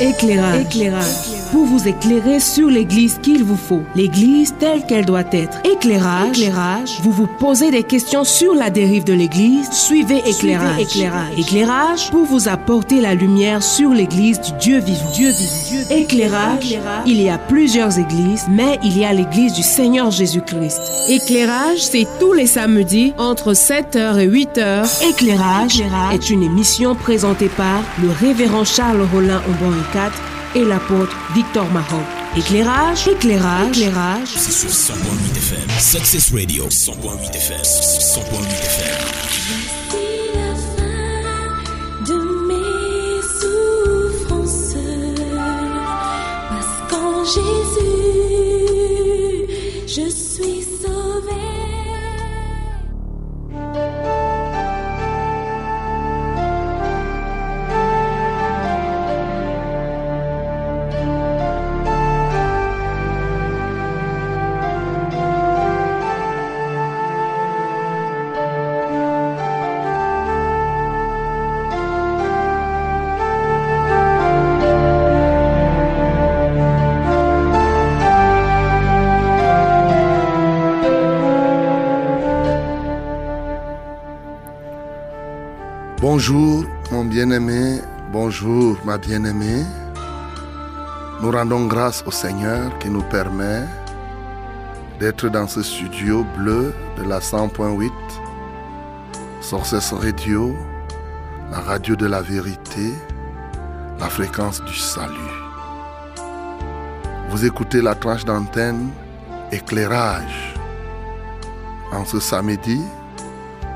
Éclairage. Éclairage. Pour vous éclairer sur l'église qu'il vous faut. L'église telle qu'elle doit être. Éclairage. Éclairage. Vous vous posez des questions sur la dérive de l'église. Suivez éclairage. éclairage. Éclairage pour vous apporter la lumière sur l'église du Dieu vivant. Dieu vivant. Éclairage. Il y a plusieurs églises, mais il y a l'église du Seigneur Jésus-Christ. Éclairage, c'est tous les samedis entre 7h et 8h. Éclairage, est une émission présentée par le révérend Charles Rollin Aubon 4 et l'apôtre Victor Maroc. Éclairage, éclairage, éclairage. C'est sur 100.8 FM. Success Radio, 100.8 FM. 100.8 FM. C'est Bonjour mon bien-aimé, bonjour ma bien-aimée. Nous rendons grâce au Seigneur qui nous permet d'être dans ce studio bleu de la 100.8, Sources Radio, la radio de la vérité, la fréquence du salut. Vous écoutez la tranche d'antenne éclairage en ce samedi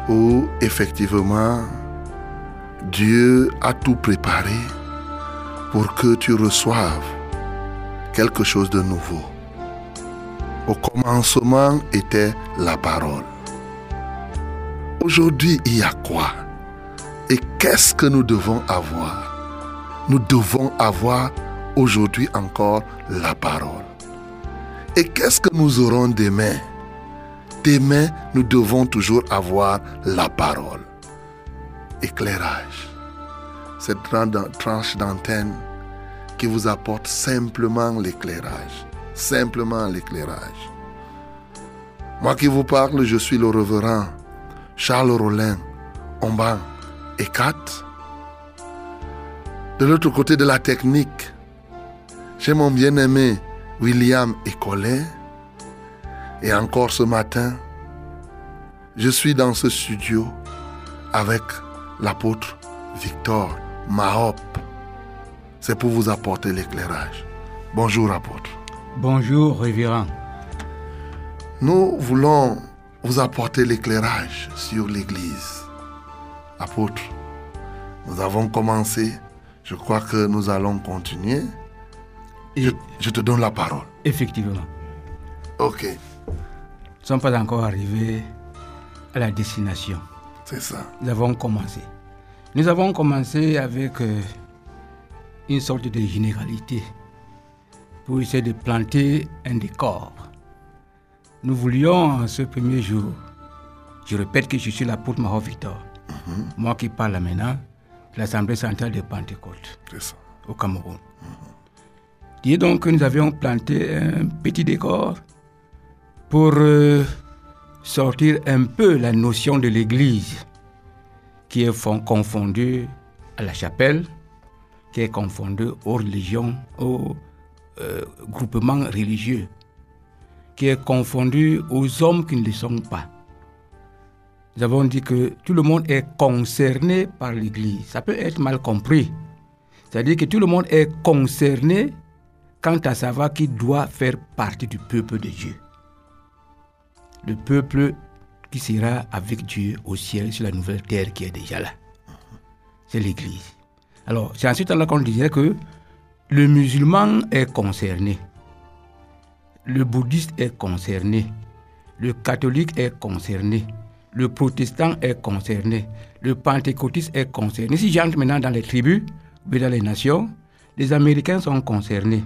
où effectivement Dieu a tout préparé pour que tu reçoives quelque chose de nouveau. Au commencement était la parole. Aujourd'hui, il y a quoi? Et qu'est-ce que nous devons avoir? Nous devons avoir aujourd'hui encore la parole. Et qu'est-ce que nous aurons demain? Demain, nous devons toujours avoir la parole éclairage. Cette tranche d'antenne qui vous apporte simplement l'éclairage. Simplement l'éclairage. Moi qui vous parle, je suis le reverend Charles Rollin, Omban et Kat. De l'autre côté de la technique, j'ai mon bien-aimé William Ecollet. Et encore ce matin, je suis dans ce studio avec l'apôtre Victor Mahop. C'est pour vous apporter l'éclairage. Bonjour apôtre. Bonjour révérend. Nous voulons vous apporter l'éclairage sur l'Église. Apôtre, nous avons commencé. Je crois que nous allons continuer. Et Je, je te donne la parole. effectivement, Ok, nous ne sommes pas encore arrivés à la destination. C'est ça. Nous avons commencé. Nous avons commencé avec euh, une sorte de généralité pour essayer de planter un décor. Nous voulions en ce premier jour, je répète que je suis l'apôtre Mahor Victor, moi qui parle maintenant de l'Assemblée centrale de Pentecôte. Ça. au Cameroun. Et donc nous avions planté un petit décor pour euh, sortir un peu la notion de l'Église qui est fon- confondue à la chapelle, qui est confondue aux religions, aux euh, groupements religieux, qui est confondue aux hommes qui ne le sont pas. Nous avons dit que tout le monde est concerné par l'Église. Ça peut être mal compris. C'est-à-dire que tout le monde est concerné quant à savoir qui doit faire partie du peuple de Dieu. Le peuple qui sera avec Dieu au ciel sur la nouvelle terre qui est déjà là. C'est l'Église. Alors, c'est ensuite là qu'on disait que le musulman est concerné. Le bouddhiste est concerné. Le catholique est concerné. Le protestant est concerné. Le pentecôtiste est concerné. Si j'entre maintenant dans les tribus, ou dans les nations, les Américains sont concernés.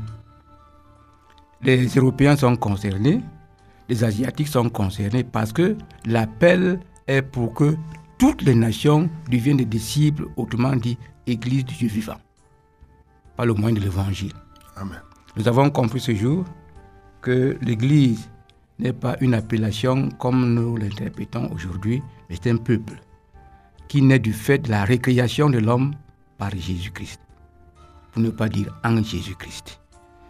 Les Européens sont concernés. Les Asiatiques sont concernés parce que l'appel est pour que toutes les nations deviennent des disciples, autrement dit, Église du Dieu vivant. par le moyen de l'évangile. Amen. Nous avons compris ce jour que l'Église n'est pas une appellation comme nous l'interprétons aujourd'hui, mais c'est un peuple qui naît du fait de la récréation de l'homme par Jésus-Christ. Pour ne pas dire en Jésus-Christ.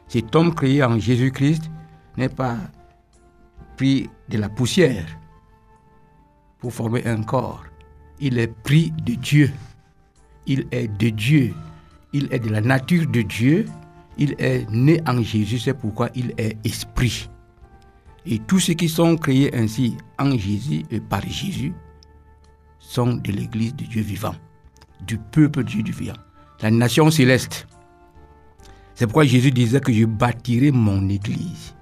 Cet homme créé en Jésus-Christ n'est pas pris de la poussière pour former un corps. Il est pris de Dieu. Il est de Dieu. Il est de la nature de Dieu. Il est né en Jésus. C'est pourquoi il est esprit. Et tous ceux qui sont créés ainsi en Jésus et par Jésus sont de l'Église de Dieu vivant, du peuple de Dieu vivant, la nation céleste. C'est pourquoi Jésus disait que je bâtirai mon Église.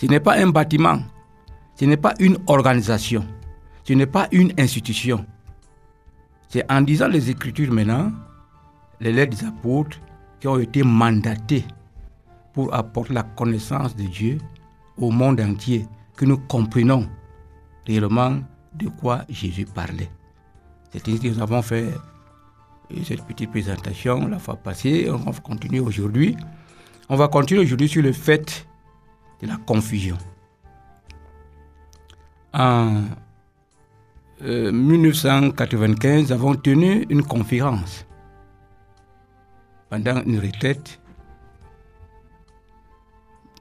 Ce n'est pas un bâtiment, ce n'est pas une organisation, ce n'est pas une institution. C'est en disant les Écritures maintenant, les lettres des apôtres qui ont été mandatés pour apporter la connaissance de Dieu au monde entier que nous comprenons réellement de quoi Jésus parlait. C'est ainsi que nous avons fait euh, cette petite présentation la fois passée. On va continuer aujourd'hui. On va continuer aujourd'hui sur le fait de la confusion. En euh, 1995, nous avons tenu une conférence pendant une retraite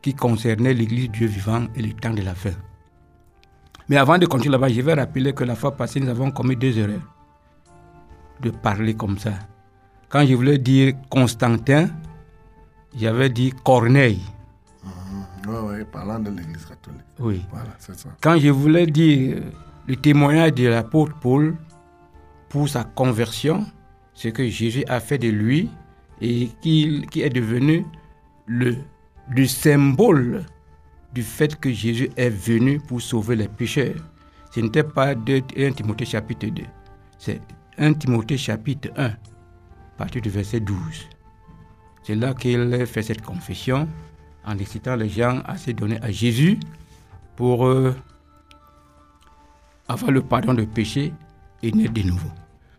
qui concernait l'Église Dieu vivant et le temps de la fin. Mais avant de continuer là-bas, je vais rappeler que la fois passée, nous avons commis deux erreurs de parler comme ça. Quand je voulais dire Constantin, j'avais dit Corneille. Oui, oui, parlant de l'Église catholique. Oui. Voilà, c'est ça. Quand je voulais dire le témoignage de l'apôtre Paul pour sa conversion, ce que Jésus a fait de lui et qui est devenu le, le symbole du fait que Jésus est venu pour sauver les pécheurs. Ce n'était pas de 1 Timothée chapitre 2, c'est 1 Timothée chapitre 1, à partir du verset 12. C'est là qu'il fait cette confession en incitant les gens à se donner à Jésus pour euh, avoir le pardon de péché et naître de nouveau.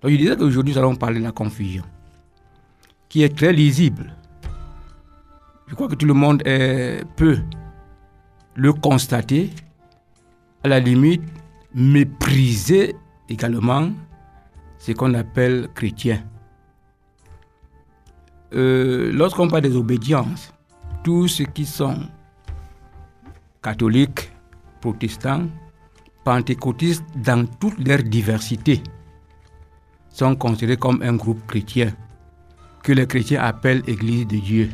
Donc je disais qu'aujourd'hui nous allons parler de la confusion, qui est très lisible. Je crois que tout le monde est- peut le constater, à la limite mépriser également ce qu'on appelle chrétien. Euh, Lorsqu'on parle des obédiences, tous ceux qui sont catholiques, protestants, pentecôtistes dans toute leur diversité sont considérés comme un groupe chrétien que les chrétiens appellent Église de Dieu,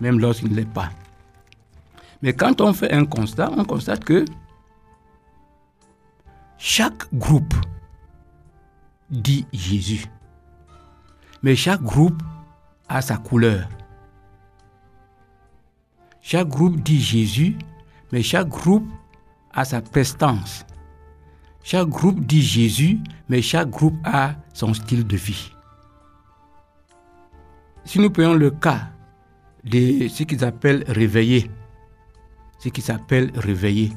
même lorsqu'il ne l'est pas. Mais quand on fait un constat, on constate que chaque groupe dit Jésus. Mais chaque groupe a sa couleur. Chaque groupe dit Jésus, mais chaque groupe a sa prestance. Chaque groupe dit Jésus, mais chaque groupe a son style de vie. Si nous prenons le cas de ce qu'ils appellent réveillés, ce qui s'appelle réveillés,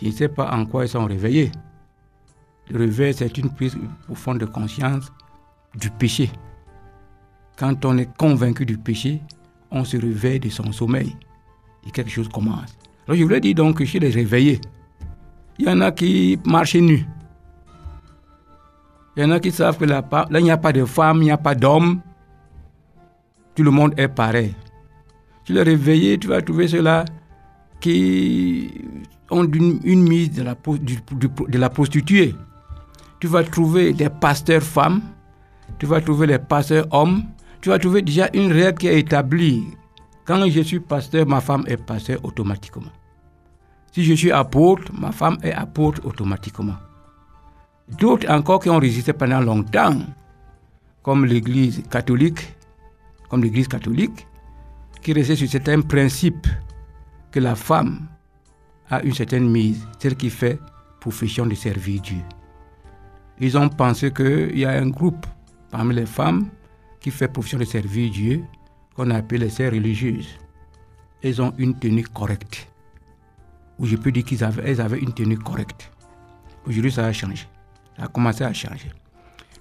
je ne sais pas en quoi ils sont réveillés. Le réveil, c'est une prise profonde de conscience du péché. Quand on est convaincu du péché, on se réveille de son sommeil et quelque chose commence. Alors je voulais dire donc que chez les réveillés, il y en a qui marchent nus. Il y en a qui savent que là, il n'y a pas de femme, il n'y a pas d'homme. Tout le monde est pareil. Tu les réveillés, tu vas trouver ceux-là qui ont une, mise de la, de la prostituée. Tu vas trouver des pasteurs femmes, tu vas trouver les pasteurs hommes, tu vas trouver déjà une règle qui est établie. Quand je suis pasteur, ma femme est pasteur automatiquement. Si je suis apôtre, ma femme est apôtre automatiquement. D'autres encore qui ont résisté pendant longtemps, comme l'Église catholique, comme l'Église catholique, qui restait sur certains principes que la femme a une certaine mise, celle qui fait profession de servir Dieu. Ils ont pensé qu'il y a un groupe parmi les femmes qui fait profession de servir Dieu, qu'on appelle les sœurs religieuses. Elles ont une tenue correcte. Ou je peux dire qu'elles avaient, une tenue correcte. Aujourd'hui, ça a changé. Ça a commencé à changer.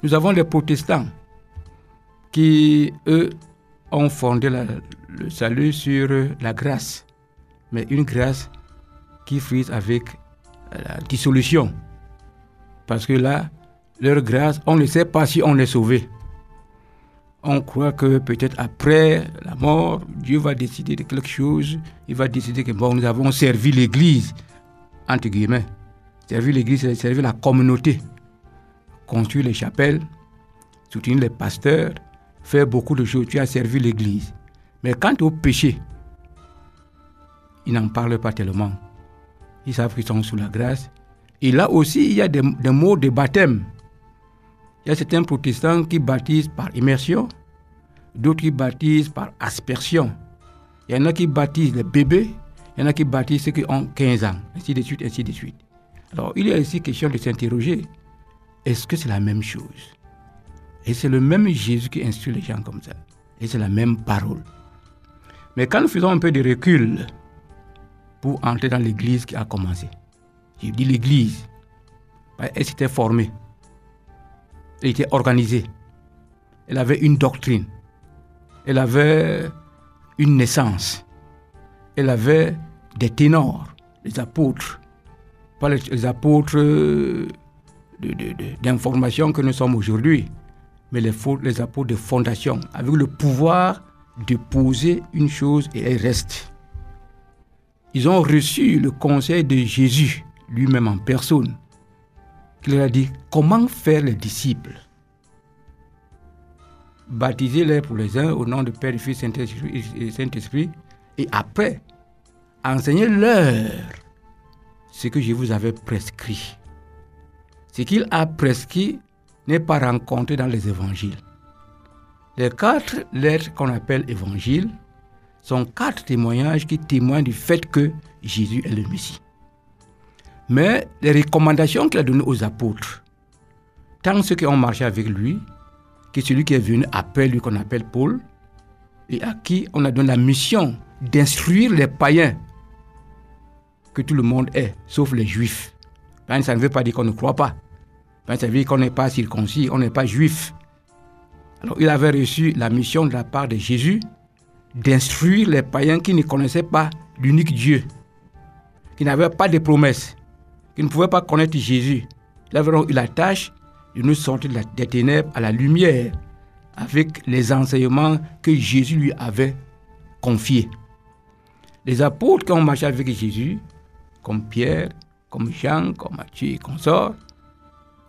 Nous avons les protestants qui, eux, ont fondé le salut sur la grâce, mais une grâce qui frise avec la dissolution. Parce que là, leur grâce, on ne sait pas si on est sauvé. On croit que peut-être après la mort, Dieu va décider de quelque chose. Il va décider que bon, nous avons servi l'Église, entre guillemets. Servir l'Église, c'est servir la communauté. Construire les chapelles, soutenir les pasteurs, faire beaucoup de choses. Tu as servi l'Église. Mais quant au péché, ils n'en parlent pas tellement. Ils savent qu'ils sont sous la grâce. Et là aussi, il y a des, des mots de baptême. Il y a certains protestants qui baptisent par immersion, d'autres qui baptisent par aspersion. Il y en a qui baptisent les bébés, il y en a qui baptisent ceux qui ont 15 ans, ainsi de suite, ainsi de suite. Alors, il y a ici question de s'interroger est-ce que c'est la même chose? Et c'est le même Jésus qui instruit les gens comme ça. Et c'est la même parole. Mais quand nous faisons un peu de recul pour entrer dans l'église qui a commencé, je dis l'église, elle s'était formée, elle était organisée, elle avait une doctrine, elle avait une naissance, elle avait des ténors, les apôtres, pas les, apôtres euh, d'information que nous sommes aujourd'hui, mais les apôtres de fondation, avec le pouvoir de poser une chose et elle reste. Ils ont reçu le conseil de Jésus, lui-même en personne, qui leur a dit comment faire les disciples? Baptisez-les pour les uns au nom du Père, du Fils et Saint-Esprit, et après, enseignez-leur ce que je vous avais prescrit. Ce qu'il a prescrit n'est pas rencontré dans les évangiles. Les quatre lettres qu'on appelle évangiles sont quatre témoignages qui témoignent du fait que Jésus est le Messie. Mais les recommandations qu'il a données aux apôtres, tant ceux qui ont marché avec lui, que celui qui est venu après lui qu'on appelle Paul, et à qui on a donné la mission d'instruire les païens que tout le monde est, sauf les juifs. Ben, ça ne veut pas dire qu'on ne croit pas. Ben, ça veut dire qu'on n'est pas circoncis, on n'est pas juif. Alors il avait reçu la mission de la part de Jésus d'instruire les païens qui ne connaissaient pas l'unique Dieu, qui n'avaient pas de promesses, qui ne pouvaient pas connaître Jésus. Il avait donc eu la tâche de nous sortir des ténèbres à la lumière avec les enseignements que Jésus lui avait confiés. Les apôtres qui ont marché avec Jésus, comme Pierre, comme Jean, comme Matthieu et consorts,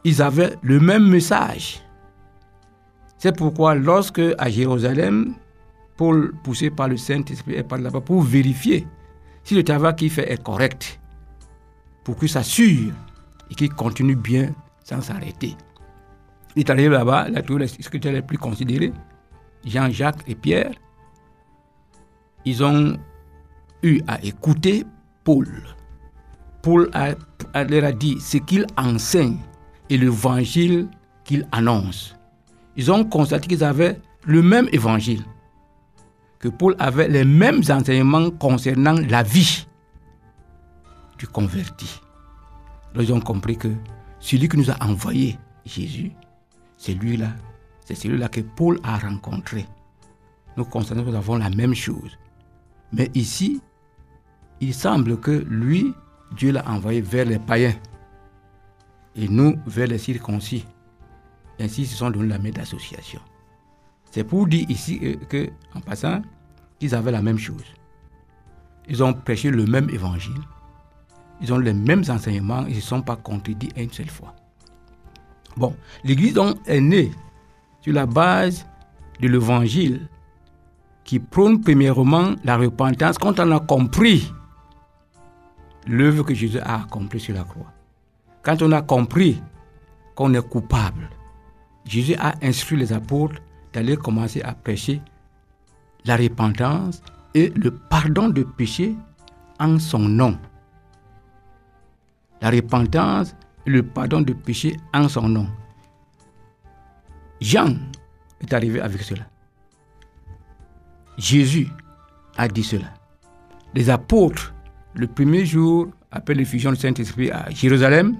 ils avaient le même message. C'est pourquoi lorsque à Jérusalem, Paul, poussé par le Saint-Esprit, est par là-bas pour vérifier si le travail qu'il fait est correct, pour qu'il s'assure et qu'il continue bien sans s'arrêter. Il est arrivé là-bas, il a trouvé les scriptures les plus considérés, Jean-Jacques et Pierre. Ils ont eu à écouter Paul. Paul a- leur a dit ce qu'il enseigne et l'évangile qu'il annonce. Ils ont constaté qu'ils avaient le même évangile, que Paul avait les mêmes enseignements concernant la vie du converti. Alors ils ont compris que celui qui nous a envoyé, Jésus, c'est lui-là, c'est celui-là que Paul a rencontré. Nous constatons que nous avons la même chose. Mais ici, il semble que lui, Dieu l'a envoyé vers les païens et nous vers les circoncis. Ainsi, ils se sont donné la main d'association. C'est pour dire ici euh, que, en passant, qu'ils avaient la même chose. Ils ont prêché le même évangile. Ils ont les mêmes enseignements. Ils ne sont pas contredits une seule fois. Bon, l'Église est née sur la base de l'évangile qui prône premièrement la repentance quand on a compris l'œuvre que Jésus a accomplie sur la croix. Quand on a compris qu'on est coupable, Jésus a instruit les apôtres d'aller commencer à prêcher la repentance et le pardon de péché en son nom. La repentance et le pardon de péché en son nom. Jean est arrivé avec cela. Jésus a dit cela. Les apôtres, le premier jour, après l'effusion du Saint-Esprit à Jérusalem,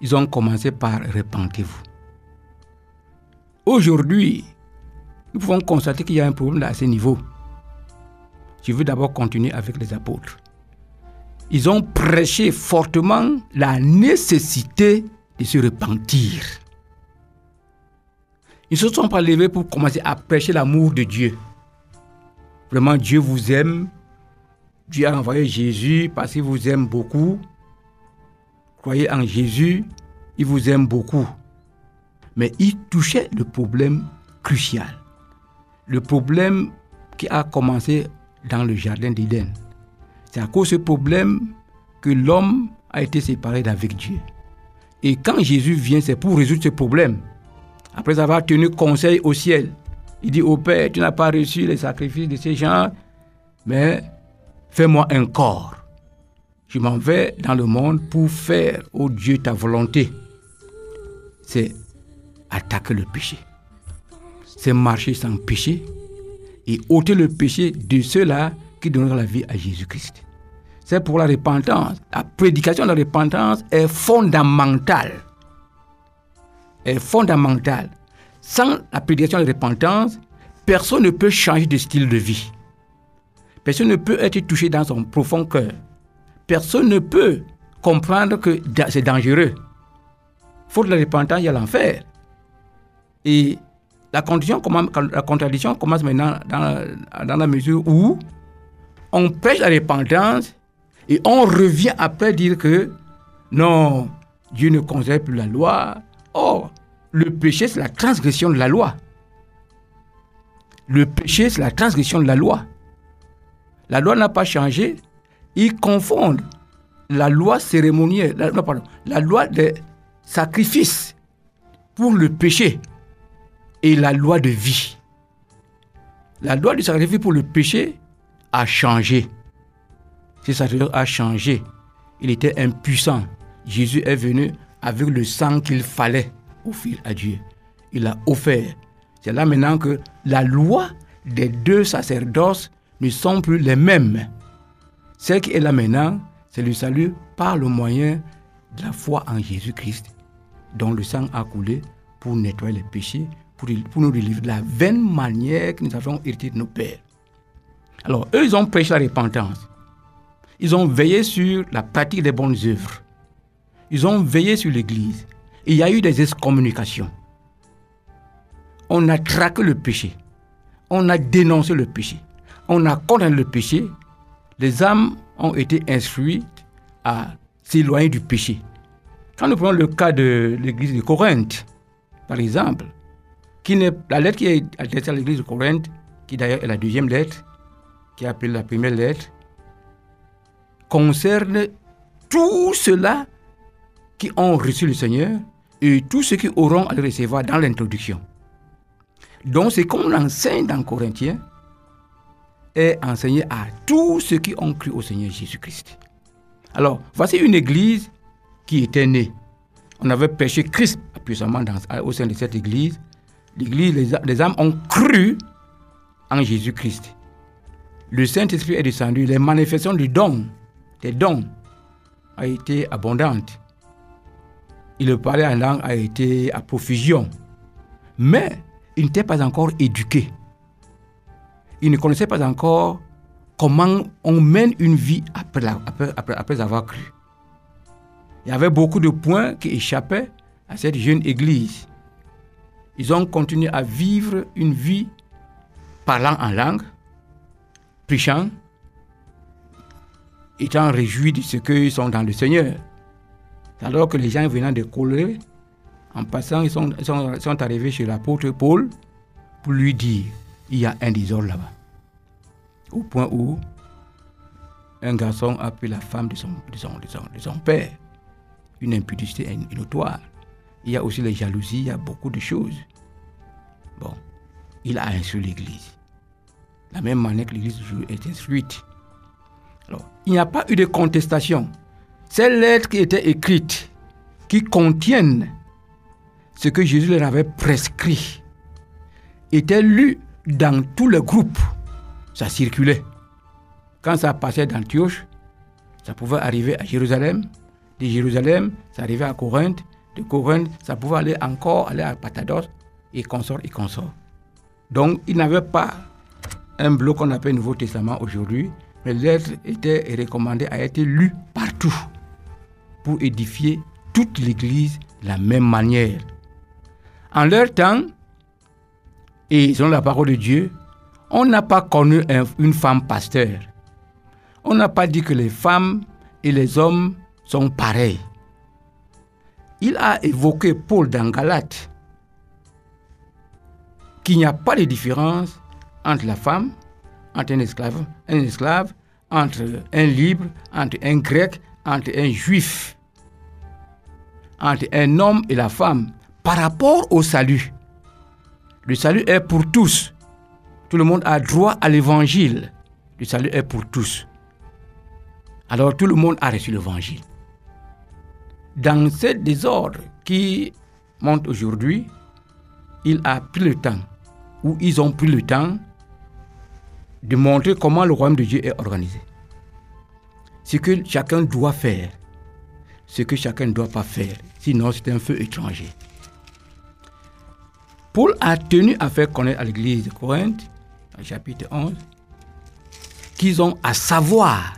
ils ont commencé par repentez-vous. Aujourd'hui, nous pouvons constater qu'il y a un problème à ce niveau. Je veux d'abord continuer avec les apôtres. Ils ont prêché fortement la nécessité de se repentir. Ils ne se sont pas levés pour commencer à prêcher l'amour de Dieu. Vraiment, Dieu vous aime. Dieu a envoyé Jésus parce qu'il vous aime beaucoup. Croyez en Jésus, il vous aime beaucoup. Mais il touchait le problème crucial. Le problème qui a commencé dans le jardin d'Éden. C'est à cause de ce problème que l'homme a été séparé d'avec Dieu. Et quand Jésus vient, c'est pour résoudre ce problème. Après avoir tenu conseil au ciel, il dit au Père, tu n'as pas reçu les sacrifices de ces gens, mais fais-moi un corps. Je m'en vais dans le monde pour faire, au Dieu, ta volonté. C'est attaquer le péché. C'est marcher sans péché et ôter le péché de ceux-là qui donneront la vie à Jésus-Christ. C'est pour la repentance. La prédication de la repentance est fondamentale. Est fondamentale. Sans la prédication de la repentance, personne ne peut changer de style de vie. Personne ne peut être touché dans son profond cœur. Personne ne peut comprendre que c'est dangereux. Faute de la repentance, il y a l'enfer. Et la, la contradiction commence maintenant dans la mesure où on prêche la repentance et on revient après dire que non, Dieu ne conserve plus la loi. Or, le péché, c'est la transgression de la loi. Le péché, c'est la transgression de la loi. La loi n'a pas changé. Ils confondent la loi cérémonielle, non, la loi des sacrifices pour le péché et la loi de vie. La loi du sacrifice pour le péché a changé. Ce sacrifice a changé. Il était impuissant. Jésus est venu avec le sang qu'il fallait offrir à Dieu. Il a offert. C'est là maintenant que la loi des deux sacerdoces ne sont plus les mêmes. Ce qui est là maintenant, c'est le salut par le moyen de la foi en Jésus-Christ, dont le sang a coulé pour nettoyer les péchés, pour, pour nous délivrer de la vaine manière que nous avons hérité de nos pères. Alors, eux, ils ont prêché la repentance. Ils ont veillé sur la pratique des bonnes œuvres. Ils ont veillé sur l'Église. Il y a eu des excommunications. On a traqué le péché. On a dénoncé le péché. On a condamné le péché. Les âmes ont été instruites à s'éloigner du péché. Quand nous prenons le cas de l'église de Corinthe, par exemple, qui la lettre qui est adressée à l'église de Corinthe, qui d'ailleurs est la deuxième lettre, qui est appelée la première lettre, concerne tous ceux-là qui ont reçu le Seigneur et tous ceux qui auront à le recevoir dans l'introduction. Donc, ce qu'on enseigne dans Corinthiens est enseigné à tous ceux qui ont cru au Seigneur Jésus-Christ. Alors, voici une église qui était née. On avait péché Christ puissamment dans, au sein de cette église. L'église, les âmes ont cru en Jésus-Christ. Le Saint-Esprit est descendu, les manifestations du don, des dons, a été abondantes. Il parlait en langue a été à profusion. Mais il n'était pas encore éduqué. Il ne connaissait pas encore comment on mène une vie après avoir cru. Il y avait beaucoup de points qui échappaient à cette jeune église. Ils ont continué à vivre une vie parlant en langue, prêchant, étant réjouis de ce qu'ils sont dans le Seigneur. Alors que les gens venant de Colère, en passant, ils sont, arrivés chez l'apôtre Paul pour lui dire, il y a un désordre là-bas. Au point où un garçon a pris la femme de son, père. Une impudicité notoire. Il y a aussi les jalousies, il y a beaucoup de choses. Bon, il a instruit l'Église. La même manière que l'Église est instruite. Alors, il n'y a pas eu de contestation. Ces lettres qui étaient écrites, qui contiennent ce que Jésus leur avait prescrit, étaient lues dans tous les groupes. Ça circulait. Quand ça passait d'Antioche, ça pouvait arriver à Jérusalem. De Jérusalem, ça arrivait à Corinthe. De Corinthe, ça pouvait aller encore aller à Patados et consort et consort. Donc, ils n'avaient pas un bloc qu'on appelle Nouveau Testament aujourd'hui, mais les lettres étaient recommandées à être lues partout pour édifier toute l'Église de la même manière. En leur temps, et selon la parole de Dieu, on n'a pas connu un- une femme pasteur. On n'a pas dit que les femmes et les hommes sont pareils. Il a évoqué Paul dans Galate qu'il n'y a pas de différence entre la femme, entre un esclave, esclave, entre un libre, entre un grec, entre un juif, entre un homme et la femme par rapport au salut. Le salut est pour tous. Tout le monde a droit à l'évangile. Le salut est pour tous. Alors tout le monde a reçu l'évangile. Dans ce désordre qui monte aujourd'hui, il a pris le temps, ou ils ont pris le temps, de montrer comment le royaume de Dieu est organisé. Ce que chacun doit faire, ce que chacun ne doit pas faire, sinon c'est un feu étranger. Paul a tenu à faire connaître à l'église de Corinthe, dans le chapitre 11, qu'ils ont à savoir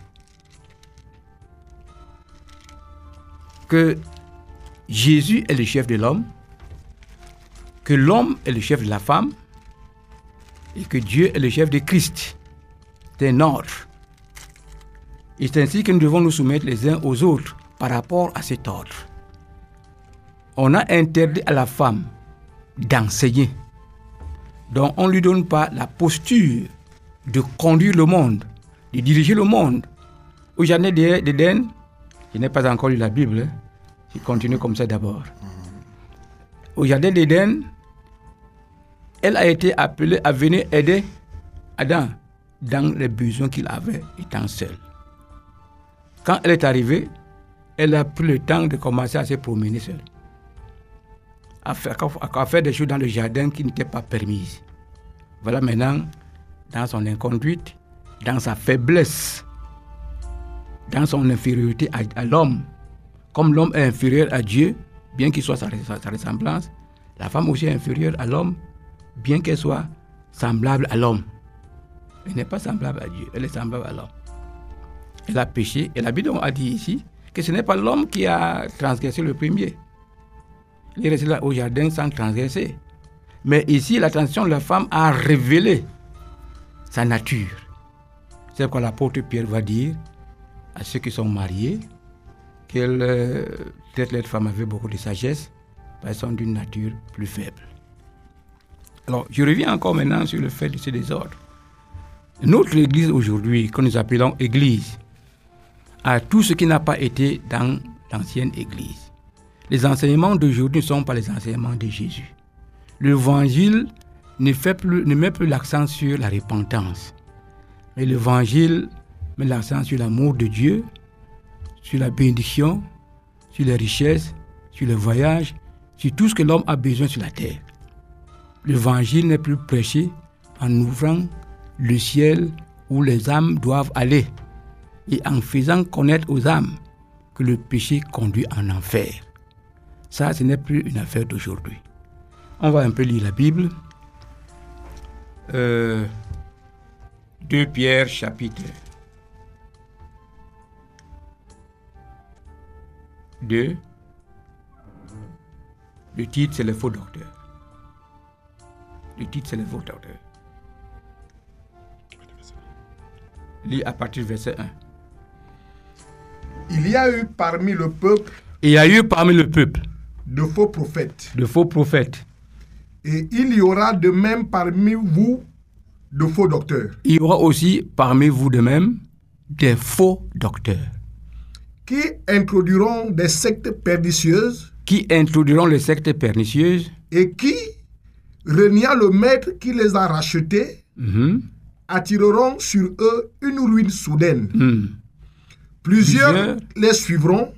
que Jésus est le chef de l'homme, que l'homme est le chef de la femme et que Dieu est le chef de Christ. C'est un ordre. Et c'est ainsi que nous devons nous soumettre les uns aux autres par rapport à cet ordre. On a interdit à la femme d'enseigner. Donc on ne lui donne pas la posture de conduire le monde, de diriger le monde. Au jardin d'É- d'Éden, je n'ai pas encore lu la Bible, hein. je continue comme ça d'abord. Au jardin d'Éden, elle a été appelée à venir aider Adam dans les besoins qu'il avait étant seul. Quand elle est arrivée, elle a pris le temps de commencer à se promener seule. À faire, des choses dans le jardin qui n'étaient pas permises. Voilà maintenant, dans son inconduite, dans sa faiblesse, dans son infériorité à, l'homme, comme l'homme est inférieur à Dieu, bien qu'il soit sa- sa ressemblance, la femme aussi est inférieure à l'homme, bien qu'elle soit semblable à l'homme. Elle n'est pas semblable à Dieu, elle est semblable à l'homme. Elle a péché, et la Bible a dit ici que ce n'est pas l'homme qui a transgressé le premier. Il est resté là au jardin sans transgresser. Mais ici, la de la femme a révélé sa nature. C'est pourquoi l'apôtre Pierre va dire à ceux qui sont mariés qu'elle, peut-être les femmes avaient beaucoup de sagesse, parce sont d'une nature plus faible. Alors, je reviens encore maintenant sur le fait de ce désordre. Notre église aujourd'hui, que nous appelons église, a tout ce qui n'a pas été dans l'ancienne église. Les enseignements d'aujourd'hui ne sont pas les enseignements de Jésus. L'évangile ne, ne met plus l'accent sur la repentance. Mais l'évangile met l'accent sur l'amour de Dieu, sur la bénédiction, sur les richesses, sur le voyage, sur tout ce que l'homme a besoin sur la terre. L'évangile n'est plus prêché en ouvrant le ciel où les âmes doivent aller et en faisant connaître aux âmes que le péché conduit en enfer. Ça, ce n'est plus une affaire d'aujourd'hui. On va un peu lire la Bible. Euh, 2 Pierre chapitre 2. Le titre, c'est le faux docteur. Le titre, c'est le faux docteur. Lis à partir du verset 1. Il y a eu parmi le peuple Il y a eu parmi le peuple de faux prophètes, de faux prophètes. et il y aura de même parmi vous de faux docteurs, Il y aura aussi parmi vous de même des faux docteurs qui introduiront des sectes pernicieuses qui introduiront les sectes pernicieuses et qui, reniant le maître qui les a rachetés, mhm, attireront sur eux une ruine soudaine. mhm, Plusieurs, Plusieurs. les suivront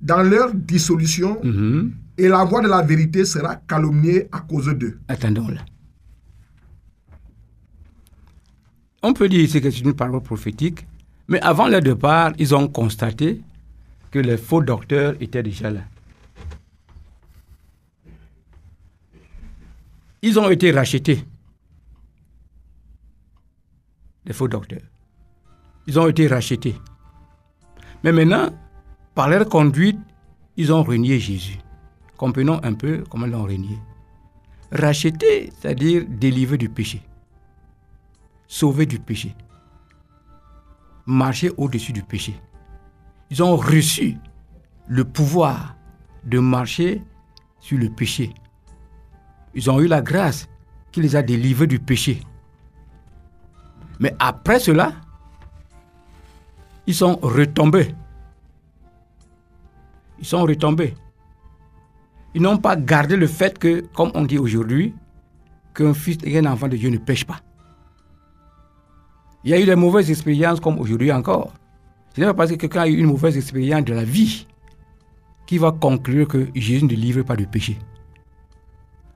dans leur dissolution mhm. et la voix de la vérité sera calomniée à cause d'eux. Attendons là. On peut dire ici que c'est une parole prophétique, mais avant leur départ, ils ont constaté que les faux docteurs étaient déjà là. Ils ont été rachetés. les faux docteurs. Ils ont été rachetés. Mais maintenant, par leur conduite, ils ont renié Jésus. Comprenons un peu comment ils l'ont renié. Racheter, c'est-à-dire délivrer du péché. Sauver du péché. Marcher au-dessus du péché. Ils ont reçu le pouvoir de marcher sur le péché. Ils ont eu la grâce qui les a délivrés du péché. Mais après cela, ils sont retombés. Ils sont retombés. Ils n'ont pas gardé le fait que, comme on dit aujourd'hui, qu'un fils et un enfant de Dieu ne pêche pas. Il y a eu des mauvaises expériences comme aujourd'hui encore. Ce n'est pas parce que quelqu'un a eu une mauvaise expérience de la vie qui va conclure que Jésus ne livre pas du péché.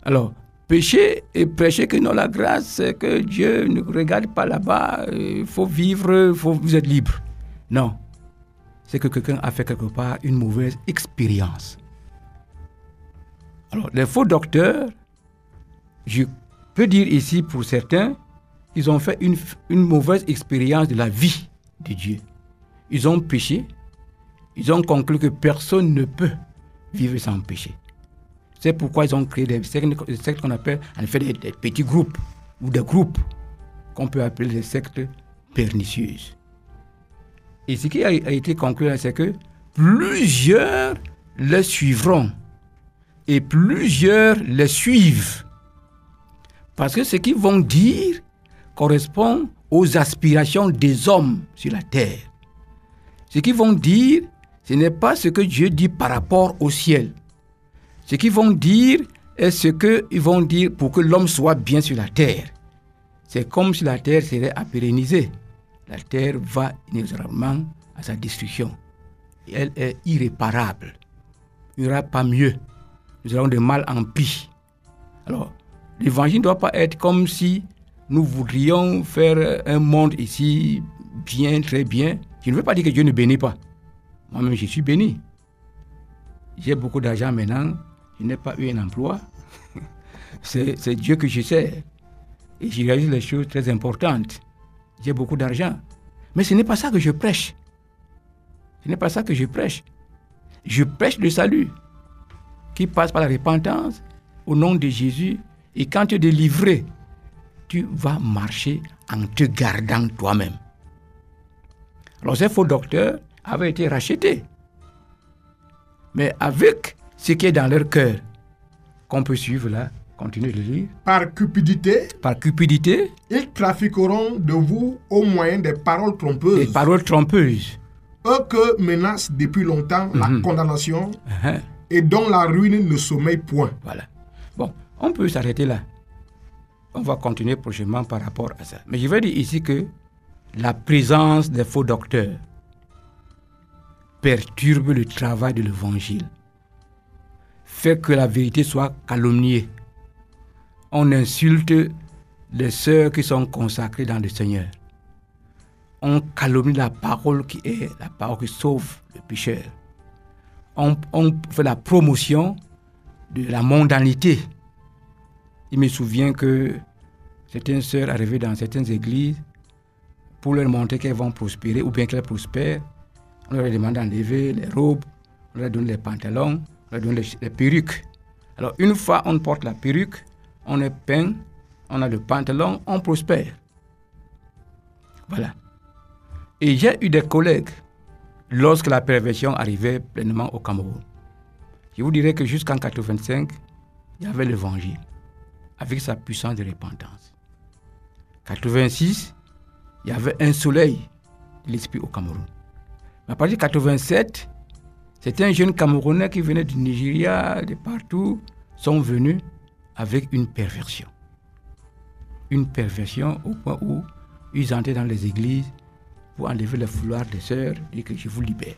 Alors, pécher et prêcher que non, la grâce, c'est que Dieu ne regarde pas là-bas, il faut vivre, vous êtes libre. Non. C'est que quelqu'un a fait quelque part une mauvaise expérience. Alors, les faux docteurs, je peux dire ici pour certains, ils ont fait une mauvaise expérience de la vie de Dieu. Ils ont péché, ils ont conclu que personne ne peut vivre sans péché. C'est pourquoi ils ont créé des sectes, qu'on appelle en fait des, petits groupes ou des groupes qu'on peut appeler des sectes pernicieuses. Et ce qui a, a été conclu, là, c'est que plusieurs les suivront et plusieurs les suivent. Parce que ce qu'ils vont dire correspond aux aspirations des hommes sur la terre. Ce qu'ils vont dire, ce n'est pas ce que Dieu dit par rapport au ciel. Ce qu'ils vont dire est ce qu'ils vont dire pour que l'homme soit bien sur la terre. C'est comme si la terre serait apérennisée. La terre va inexorablement à sa destruction. Elle est irréparable. Il n'y aura pas mieux. Nous aurons de mal en pis. Alors, l'évangile ne doit pas être comme si nous voudrions faire un monde ici bien, très bien. Je ne veux pas dire que Dieu ne bénit pas. Moi-même, je suis béni. J'ai beaucoup d'argent maintenant. Je n'ai pas eu un emploi. C'est Dieu que je sers. Et j'y réalise les choses très importantes. J'ai beaucoup d'argent. Mais ce n'est pas ça que je prêche. Ce n'est pas ça que je prêche. Je prêche le salut qui passe par la repentance au nom de Jésus. Et quand tu es délivré, tu vas marcher en te gardant toi-même. Alors ces faux docteurs avaient été rachetés. Mais avec ce qui est dans leur cœur, qu'on peut suivre là, continuez de lire, Par cupidité, par cupidité, ils trafiqueront de vous au moyen des paroles des trompeuses, paroles trompeuses. eux que menace depuis longtemps la Mhm. condamnation Hein, et dont la ruine ne sommeille point. Voilà. Bon, on peut s'arrêter là. On va continuer prochainement par rapport à ça. Mais je vais dire ici que la présence des faux docteurs perturbe le travail de l'évangile, fait que la vérité soit calomniée. On insulte les sœurs qui sont consacrées dans le Seigneur. On calomnie la parole qui est la parole qui sauve le pécheur. On, on fait la promotion de la mondanité. Il me souvient que certaines sœurs arrivaient dans certaines églises pour leur montrer qu'elles vont prospérer ou bien qu'elles prospèrent. On leur demande d'enlever les robes, on leur donne les pantalons, donne les, les perruques. Alors une fois on porte la perruque, on est peint, on a le pantalon, on prospère. Voilà. Et j'ai eu des collègues lorsque la perversion arrivait pleinement au Cameroun. Je vous dirais que jusqu'en 85, il y avait l'évangile avec sa puissance de repentance. 86, il y avait un soleil de l'esprit au Cameroun. Mais à partir de 87, certains jeunes Camerounais qui venaient du Nigeria, de partout, sont venus avec une perversion. Une perversion au point où ils entraient dans les églises pour enlever le fouloir des sœurs, dire que je vous libère.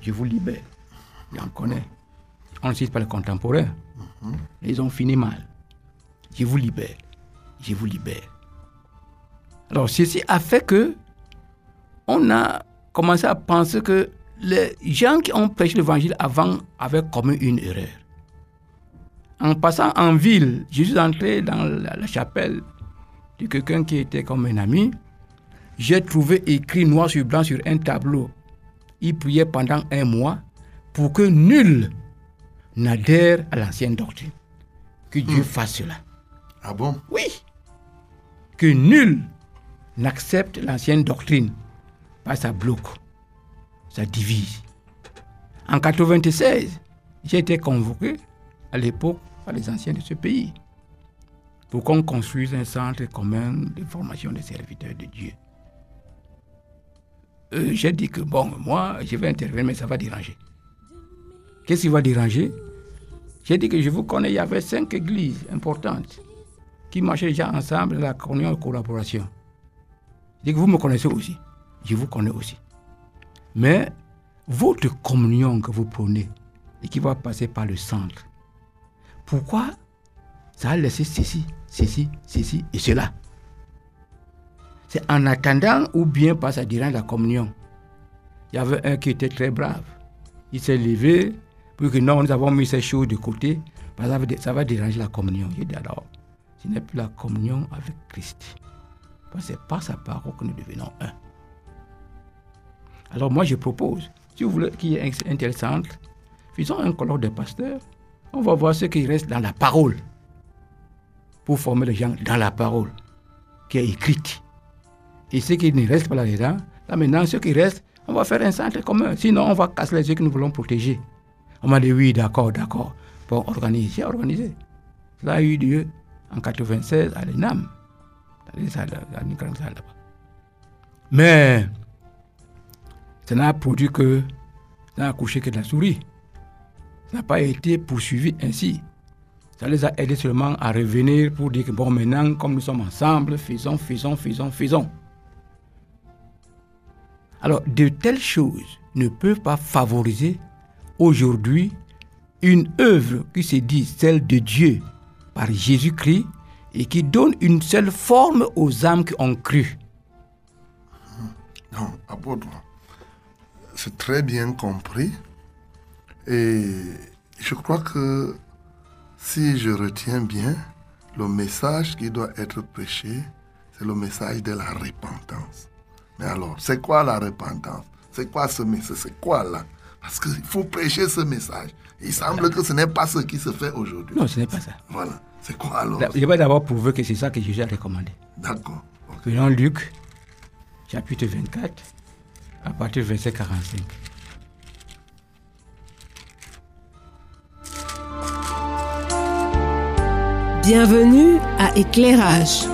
Je vous libère. J'en connais. On ne cite pas les contemporains. Mais Ils ont fini mal. Je vous libère. Je vous libère. Alors, ceci a fait que on a commencé à penser que les gens qui ont prêché l'évangile avant avaient commis une erreur. En passant en ville, je suis entré dans la, la chapelle de quelqu'un qui était comme un ami. j'ai trouvé écrit noir sur blanc sur un tableau. Il priait pendant un mois pour que nul n'adhère à l'ancienne doctrine. Que Dieu fasse cela. Ah bon? Oui. Que nul n'accepte l'ancienne doctrine. Parce que ça bloque. Ça divise. En 96, j'ai été convoqué à l'époque par les anciens de ce pays pour qu'on construise un centre commun de formation des serviteurs de Dieu. Euh, j'ai dit que bon, moi, je vais intervenir, mais ça va déranger. Qu'est-ce qui va déranger? J'ai dit que je vous connais, il y avait cinq églises importantes qui marchaient déjà ensemble dans la collaboration. Je dis que vous me connaissez aussi. Je vous connais aussi. Mais votre communion que vous prenez et qui va passer par le centre, pourquoi ça a laissé ceci, ceci, ceci et cela? C'est en attendant ou bien par ça durant la communion? Il y avait un qui était très brave. Il s'est levé pour que non, nous avons mis ces choses de côté parce que ça va- déranger la communion. J'ai dit alors, ce n'est plus la communion avec Christ. Parce que c'est par sa parole que nous devenons un. Alors moi je propose, si vous voulez un tel centre, faisons un colloque de pasteurs. On va voir ce qui reste dans la parole. Pour former les gens dans la parole qui est écrite. Et ce qui ne reste pas là-dedans, là maintenant, ce qui reste, on va faire un centre commun. Sinon, on va casser les yeux que nous voulons protéger. On m'a dit oui, d'accord, d'accord. Bon, organiser, j'ai organisé. Cela a eu lieu en 96 à l'ENAM. Dans les salles, dans une grande salle là-bas. Mais ça n'a produit que, ça n'a accouché que de la souris. Ça n'a pas été poursuivi ainsi. Ça les a aidés seulement à revenir pour dire que bon, maintenant, comme nous sommes ensemble, faisons, faisons, faisons, faisons. Alors, de telles choses ne peuvent pas favoriser aujourd'hui une œuvre qui se dit celle de Dieu par Jésus-Christ et qui donne une seule forme aux âmes qui ont cru. Non, c'est très bien compris. Et je crois que si je retiens bien, le message qui doit être prêché, c'est le message de la repentance. Mais alors, c'est quoi la repentance? C'est quoi ce message C'est quoi là? Parce qu'il faut prêcher ce message. Il semble que ce n'est pas ce qui se fait aujourd'hui. Non, ce n'est pas ça. Voilà. C'est quoi alors Je vais d'abord prouver que c'est ça que Jésus a recommandé. D'accord. Ok. Prenons Luc, chapitre 24, à partir du verset 45. Bienvenue à Éclairage.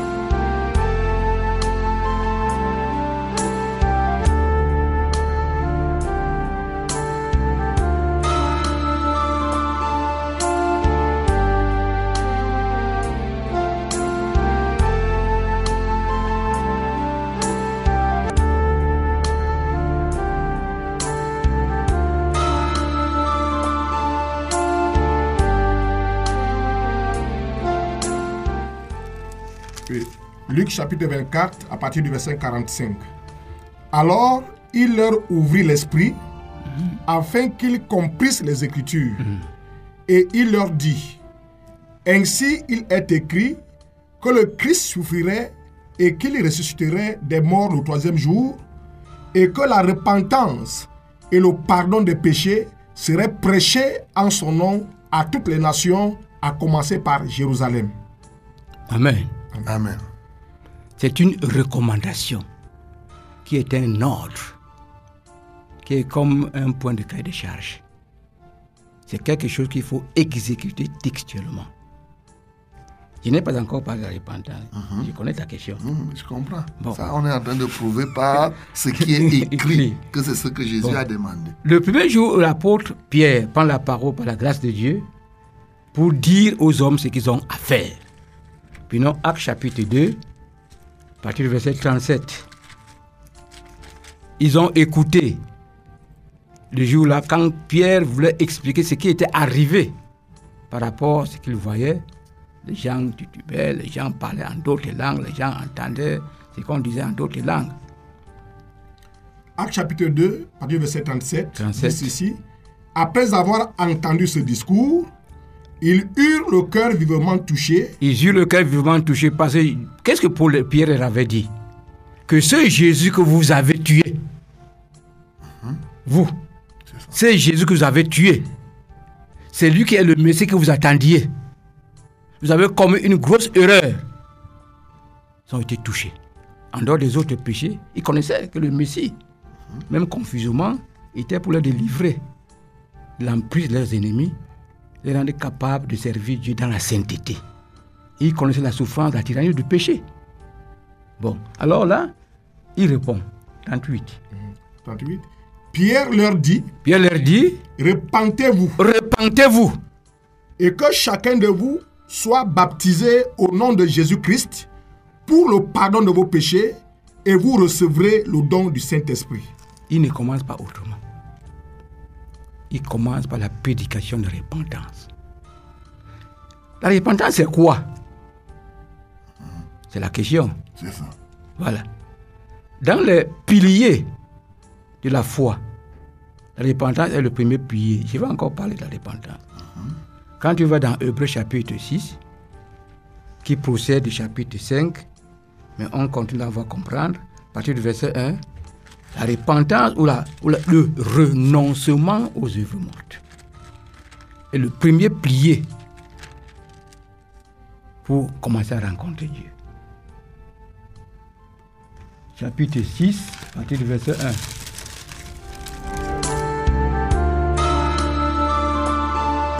Chapitre 24 à partir du verset 45. Alors il leur ouvrit l'esprit afin qu'ils comprissent les Écritures. Et il leur dit, Ainsi il est écrit que le Christ souffrirait et qu'il ressusciterait des morts le troisième jour, et que la repentance et le pardon des péchés seraient prêchés en son nom à toutes les nations, à commencer par Jérusalem. Amen. Amen. C'est une recommandation qui est un ordre, qui est comme un point de cahier de charge. C'est quelque chose qu'il faut exécuter textuellement. Je n'ai pas encore parlé de la repentance. Je connais ta question. Hum, je comprends. Bon. Ça, on est en train de prouver par ce qui est écrit que c'est ce que Jésus Bon. a demandé. Le premier jour l'apôtre Pierre prend la parole par la grâce de Dieu pour dire aux hommes ce qu'ils ont à faire. Puis non, Acte chapitre 2, à partir du verset 37. Ils ont écouté le jour-là quand Pierre voulait expliquer ce qui était arrivé par rapport à ce qu'il voyait. Les gens titubaient, les gens parlaient en d'autres langues, les gens entendaient ce qu'on disait en d'autres langues. Acte chapitre 2, à partir verset 37, 37. dit ceci. Après avoir entendu ce discours, ils eurent le cœur vivement touché Ils eurent le cœur vivement touché parce que qu'est-ce que Paul Pierre avait dit? Que ce Jésus que vous avez tué, vous, c'est Jésus que vous avez tué. C'est lui qui est le Messie que vous attendiez. Vous avez commis une grosse erreur. Ils ont été touchés. En dehors des autres péchés, ils connaissaient que le Messie, même confusément, était pour les délivrer de l'emprise de leurs ennemis, les rendre capables de servir Dieu dans la sainteté. Ils connaissaient la souffrance, la tyrannie du péché. Bon, alors là, il répond, 38. 38. Pierre leur dit, Pierre leur dit, repentez-vous repentez-vous et que chacun de vous soit baptisé au nom de Jésus-Christ pour le pardon de vos péchés et vous recevrez le don du Saint-Esprit. il ne commence pas autrement. Il commence par la prédication de repentance. La repentance, c'est quoi? C'est la question. C'est ça. Voilà. Dans les piliers de la foi, la repentance est le premier pilier. Je vais encore parler de la repentance. Quand tu vas dans Hébreu chapitre 6, qui procède du chapitre 5, mais on continue à voir comprendre, à partir du verset 1, la repentance ou, la- ou la- le renoncement aux œuvres mortes est le premier pilier pour commencer à rencontrer Dieu. Chapitre 6, à partir du verset 1.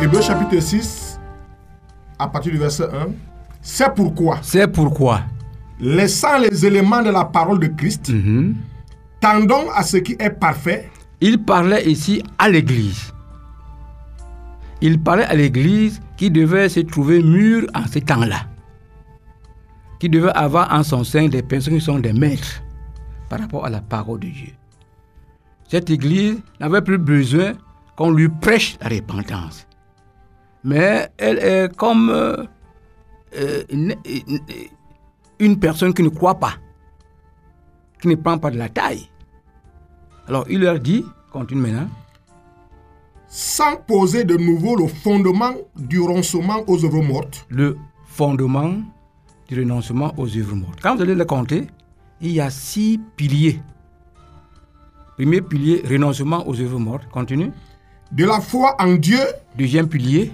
Hébreu chapitre 6, à partir du verset 1. C'est pourquoi, C'est pourquoi? Laissant les éléments de la parole de Christ, tendons à ce qui est parfait, il parlait ici à l'Église. Il parlait à l'Église qui devait se trouver mûre en ce temps-là. Qui devait avoir en son sein des personnes qui sont des maîtres par rapport à la parole de Dieu. Cette Église n'avait plus besoin qu'on lui prêche la repentance. Mais elle est comme euh, euh, une, personne qui ne croit pas, qui ne prend pas de la taille. Alors il leur dit, continue maintenant, sans poser de nouveau le fondement du renoncement aux œuvres mortes, le fondement du renoncement aux œuvres mortes. Quand vous allez le compter, il y a six piliers. Premier pilier, renoncement aux œuvres mortes. Continue. de la foi en Dieu, Deuxième pilier.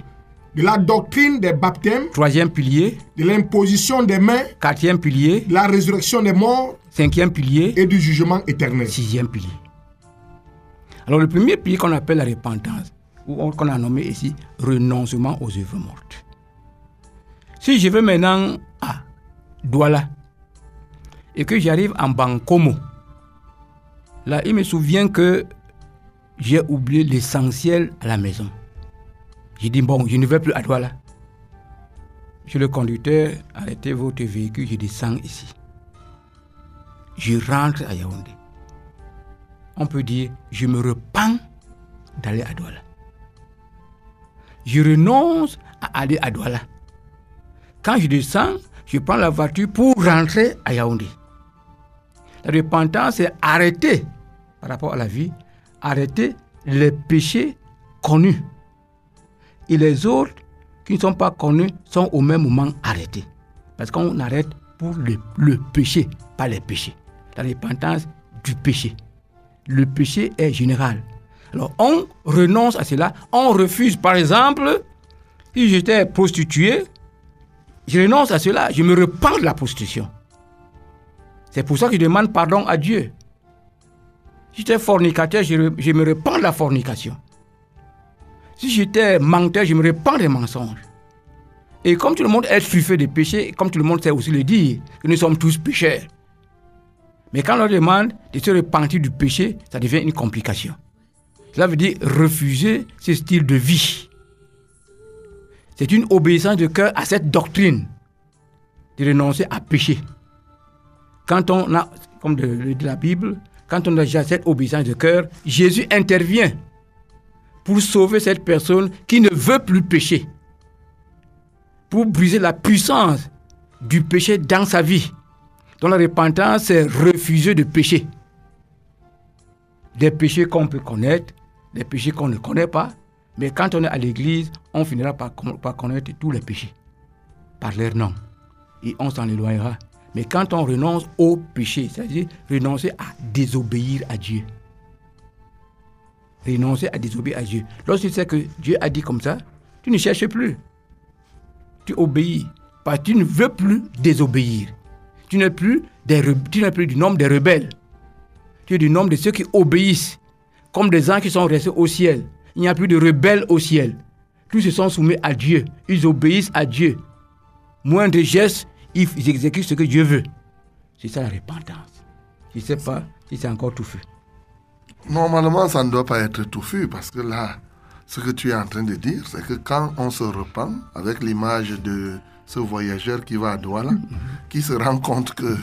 de la doctrine des baptêmes, Troisième pilier. de l'imposition des mains, Quatrième pilier. de la résurrection des morts Cinquième pilier. et du jugement éternel. Sixième pilier. Alors le premier pilier qu'on appelle la repentance, ou on- qu'on a nommé ici renoncement aux œuvres mortes. Si je vais maintenant à Douala et que j'arrive en Bankomo, là il me souvient que j'ai oublié l'essentiel à la maison. J'ai dit bon, je ne vais plus à Douala. Monsieur le conducteur, arrêtez votre véhicule, je descends ici. Je rentre à Yaoundé on peut dire, je me repens d'aller à Douala. Je renonce à aller à Douala. Quand je descends, je prends la voiture pour rentrer à Yaoundé. La repentance, c'est arrêter par rapport à la vie, arrêter les péchés connus. Et les autres qui ne sont pas connus sont au même moment arrêtés. Parce qu'on arrête pour le, le péché, pas les péchés. La repentance du péché le péché est général. Alors on renonce à cela, on refuse par exemple, si j'étais prostituée, je renonce à cela, je me repens de la prostitution. C'est pour ça que je demande pardon à Dieu. Si j'étais fornicateur, je, me repens de la fornication. Si j'étais menteur, je me repens des mensonges. Et comme tout le monde est truffé de péchés, comme tout le monde sait aussi le dire, que nous sommes tous pécheurs. Mais quand on leur demande de se repentir du péché, ça devient une complication. Cela veut dire refuser ce style de vie. C'est une obéissance de cœur à cette doctrine de renoncer à pécher. Quand on a, comme le le dit la Bible, quand on a déjà cette obéissance de cœur, Jésus intervient pour sauver cette personne qui ne veut plus pécher, pour briser la puissance du péché dans sa vie. Donc la repentance, c'est refuser de pécher. Des péchés qu'on peut connaître, des péchés qu'on ne connaît pas. Mais quand on est à l'église, on finira par, con- par connaître tous les péchés, par leur nom. Et on s'en éloignera. Mais quand on renonce au péché, c'est-à-dire renoncer à désobéir à Dieu. Renoncer à désobéir à Dieu. Lorsque tu sais que Dieu a dit comme ça, tu ne cherches plus. Tu obéis. Parce que tu ne veux plus désobéir. Tu n'es plus, plus du nombre des rebelles. Tu es du nombre de ceux qui obéissent. Comme des gens qui sont restés au ciel. Il n'y a plus de rebelles au ciel. Tous se sont soumis à Dieu. Ils obéissent à Dieu. Moins de gestes, ils ils exécutent ce que Dieu veut. C'est ça la repentance. Je ne sais pas si c'est encore tout fait. Normalement, ça ne doit pas être touffu parce que là, ce que tu es en train de dire, c'est que quand on se repent, avec l'image de ce voyageur qui va à Douala, qui se rend compte que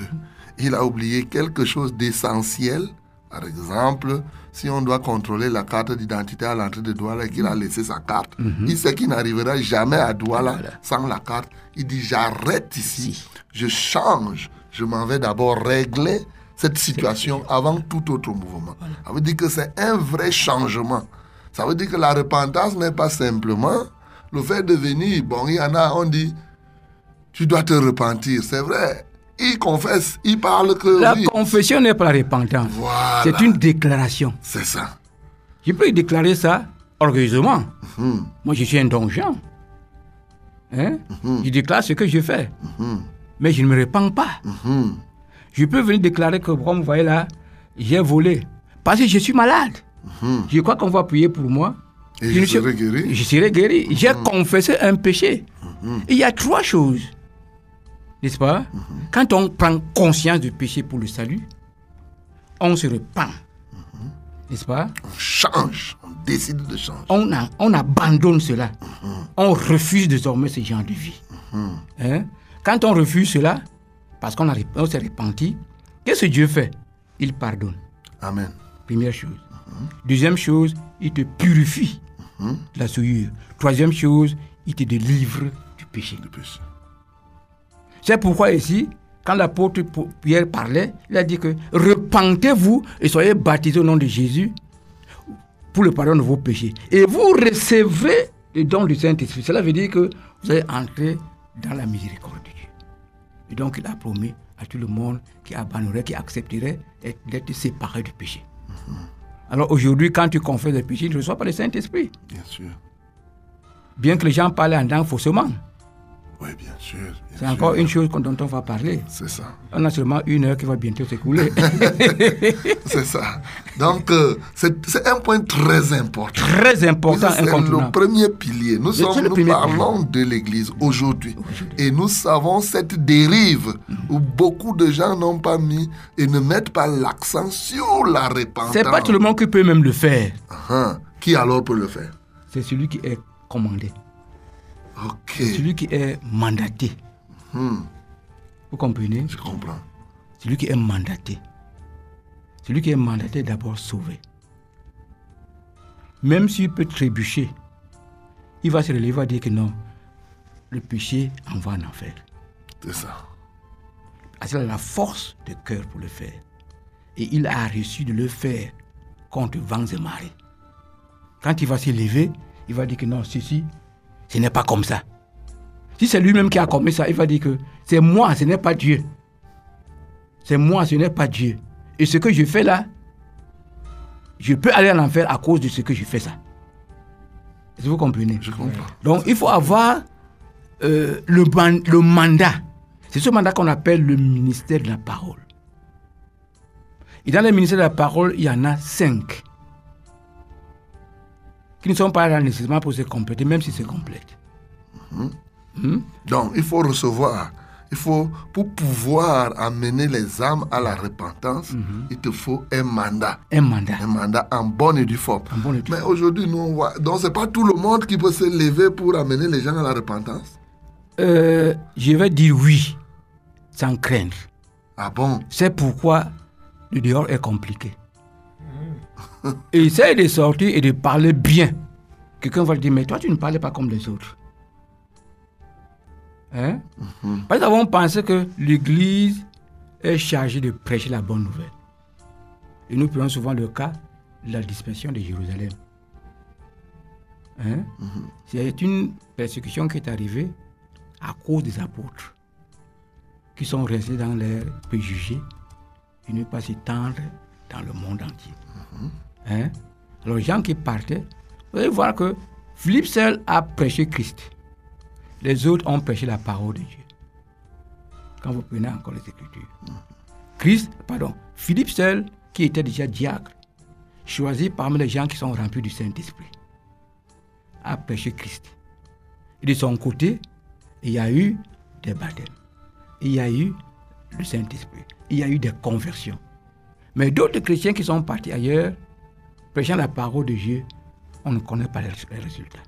il a oublié quelque chose d'essentiel, par exemple, si on doit contrôler la carte d'identité à l'entrée de Douala et qu'il a laissé sa carte, il sait qu'il n'arrivera jamais à Douala sans la carte. Il dit j'arrête ici, je change, je m'en vais d'abord régler cette situation avant tout autre mouvement. Ça veut dire que c'est un vrai changement. Ça veut dire que la repentance n'est pas simplement le fait de venir. Bon, il y en a, on dit, tu dois te repentir. C'est vrai. Il confesse, il parle que La oui. confession n'est pas la repentance. Voilà. C'est une déclaration. C'est ça. Je peux déclarer ça orgueilleusement. Mhm. Moi, je suis Juan. Hein? Je déclare ce que je fais. Mais je ne me répands pas. Mhm. Je peux venir déclarer que, comme vous voyez là, j'ai volé. Parce que je suis malade. Je crois qu'on va prier pour moi. Et Je serai guéri. Je serai guéri. J'ai confessé un péché. Il y a trois choses. N'est-ce pas? Quand on prend conscience du péché pour le salut, on se repent. N'est-ce pas? On change. On décide de changer. on, a- on abandonne cela. On refuse désormais ce genre de vie. Hein? Quand on refuse cela, parce qu'on s'est repenti, qu'est-ce que Dieu fait? Il pardonne. Amen. Première chose. Deuxième chose, il te purifie de la souillure. Troisième chose, il te délivre du péché. Péché. C'est pourquoi ici, quand l'apôtre Pierre parlait, il a dit que repentez-vous et soyez baptisés au nom de Jésus pour le pardon de vos péchés. Et vous recevrez le don du Saint-Esprit. Cela veut dire que vous allez entrer dans la miséricorde de Dieu. Et donc il a promis à tout le monde qui abandonnerait, qui accepterait d'être séparé du péché. Alors aujourd'hui, quand tu confesses le péché, tu ne reçois pas le Saint-Esprit. Bien sûr. Bien que les gens parlent en langue faussement. Oui, bien sûr. C'est encore une chose dont on va parler. C'est ça. On a seulement une heure qui va bientôt s'écouler. C'est ça. Donc, euh, c'est un point très important. Très important, C'est le premier pilier. Nous, sommes, nous parlons de l'Église aujourd'hui. Et nous savons cette dérive où beaucoup de gens n'ont pas mis et ne mettent pas l'accent sur la repentance. C'est pas tout le monde qui peut même le faire. Hein. Qui alors peut le faire? C'est celui qui est commandé. Ok. Celui qui est mandaté. Hmm, Vous comprenez? Je comprends. Celui qui est mandaté. Celui qui est mandaté est d'abord sauvé. Même s'il peut trébucher, il va se relever et va dire que non, le péché envoie en enfer. C'est ça. Parce qu'il a la force de cœur pour le faire. Et il a reçu de le faire contre vents et marées. Quand il va se lever, il va dire que non, ceci, ce n'est pas comme ça. Si c'est lui-même qui a commis ça, il va dire que c'est moi, ce n'est pas Dieu. C'est moi, ce n'est pas Dieu. Et ce que je fais là, je peux aller en enfer à cause de ce que je fais ça. Est-ce que vous comprenez? Je comprends. donc, il faut avoir euh, le, man- le mandat. C'est ce mandat qu'on appelle le ministère de la parole. Et dans le ministère de la parole, il y en a cinq qui ne sont pas là nécessairement pour se compléter, même si c'est complète. Donc, il faut recevoir. Il faut, pour pouvoir amener les âmes à la repentance, Mhm. il te faut un mandat. Un mandat. Un mandat en bonne et due forme. Et due Mais aujourd'hui, nous, on voit. Donc, c'est pas tout le monde qui peut se lever pour amener les gens à la repentance? Euh, je vais dire oui, sans craindre. Ah bon? C'est pourquoi le dehors est compliqué. Essaye de sortir et de parler bien. Quelqu'un va te dire, mais toi, tu ne parles pas comme les autres. Hein? Parce qu'on pense que l'Église est chargée de prêcher la bonne nouvelle. Et nous prenons souvent le cas de la dispersion de Jérusalem. Hein? C'est une persécution qui est arrivée à cause des apôtres qui sont restés dans leurs préjugés et ne pas s'étendre dans le monde entier. Hein? Alors, les gens qui partaient, vous allez voir que Philippe seul a prêché Christ. Les autres ont prêché la parole de Dieu. Quand vous prenez encore les Écritures. Christ, pardon, Philippe seul, qui était déjà diacre, choisi parmi les gens qui sont remplis du Saint-Esprit, a prêché Christ. Et de son côté, il y a eu des baptêmes. Il y a eu le Saint-Esprit. Il y a eu des conversions. Mais d'autres chrétiens qui sont partis ailleurs, prêchant la parole de Dieu, on ne connaît pas les résultats.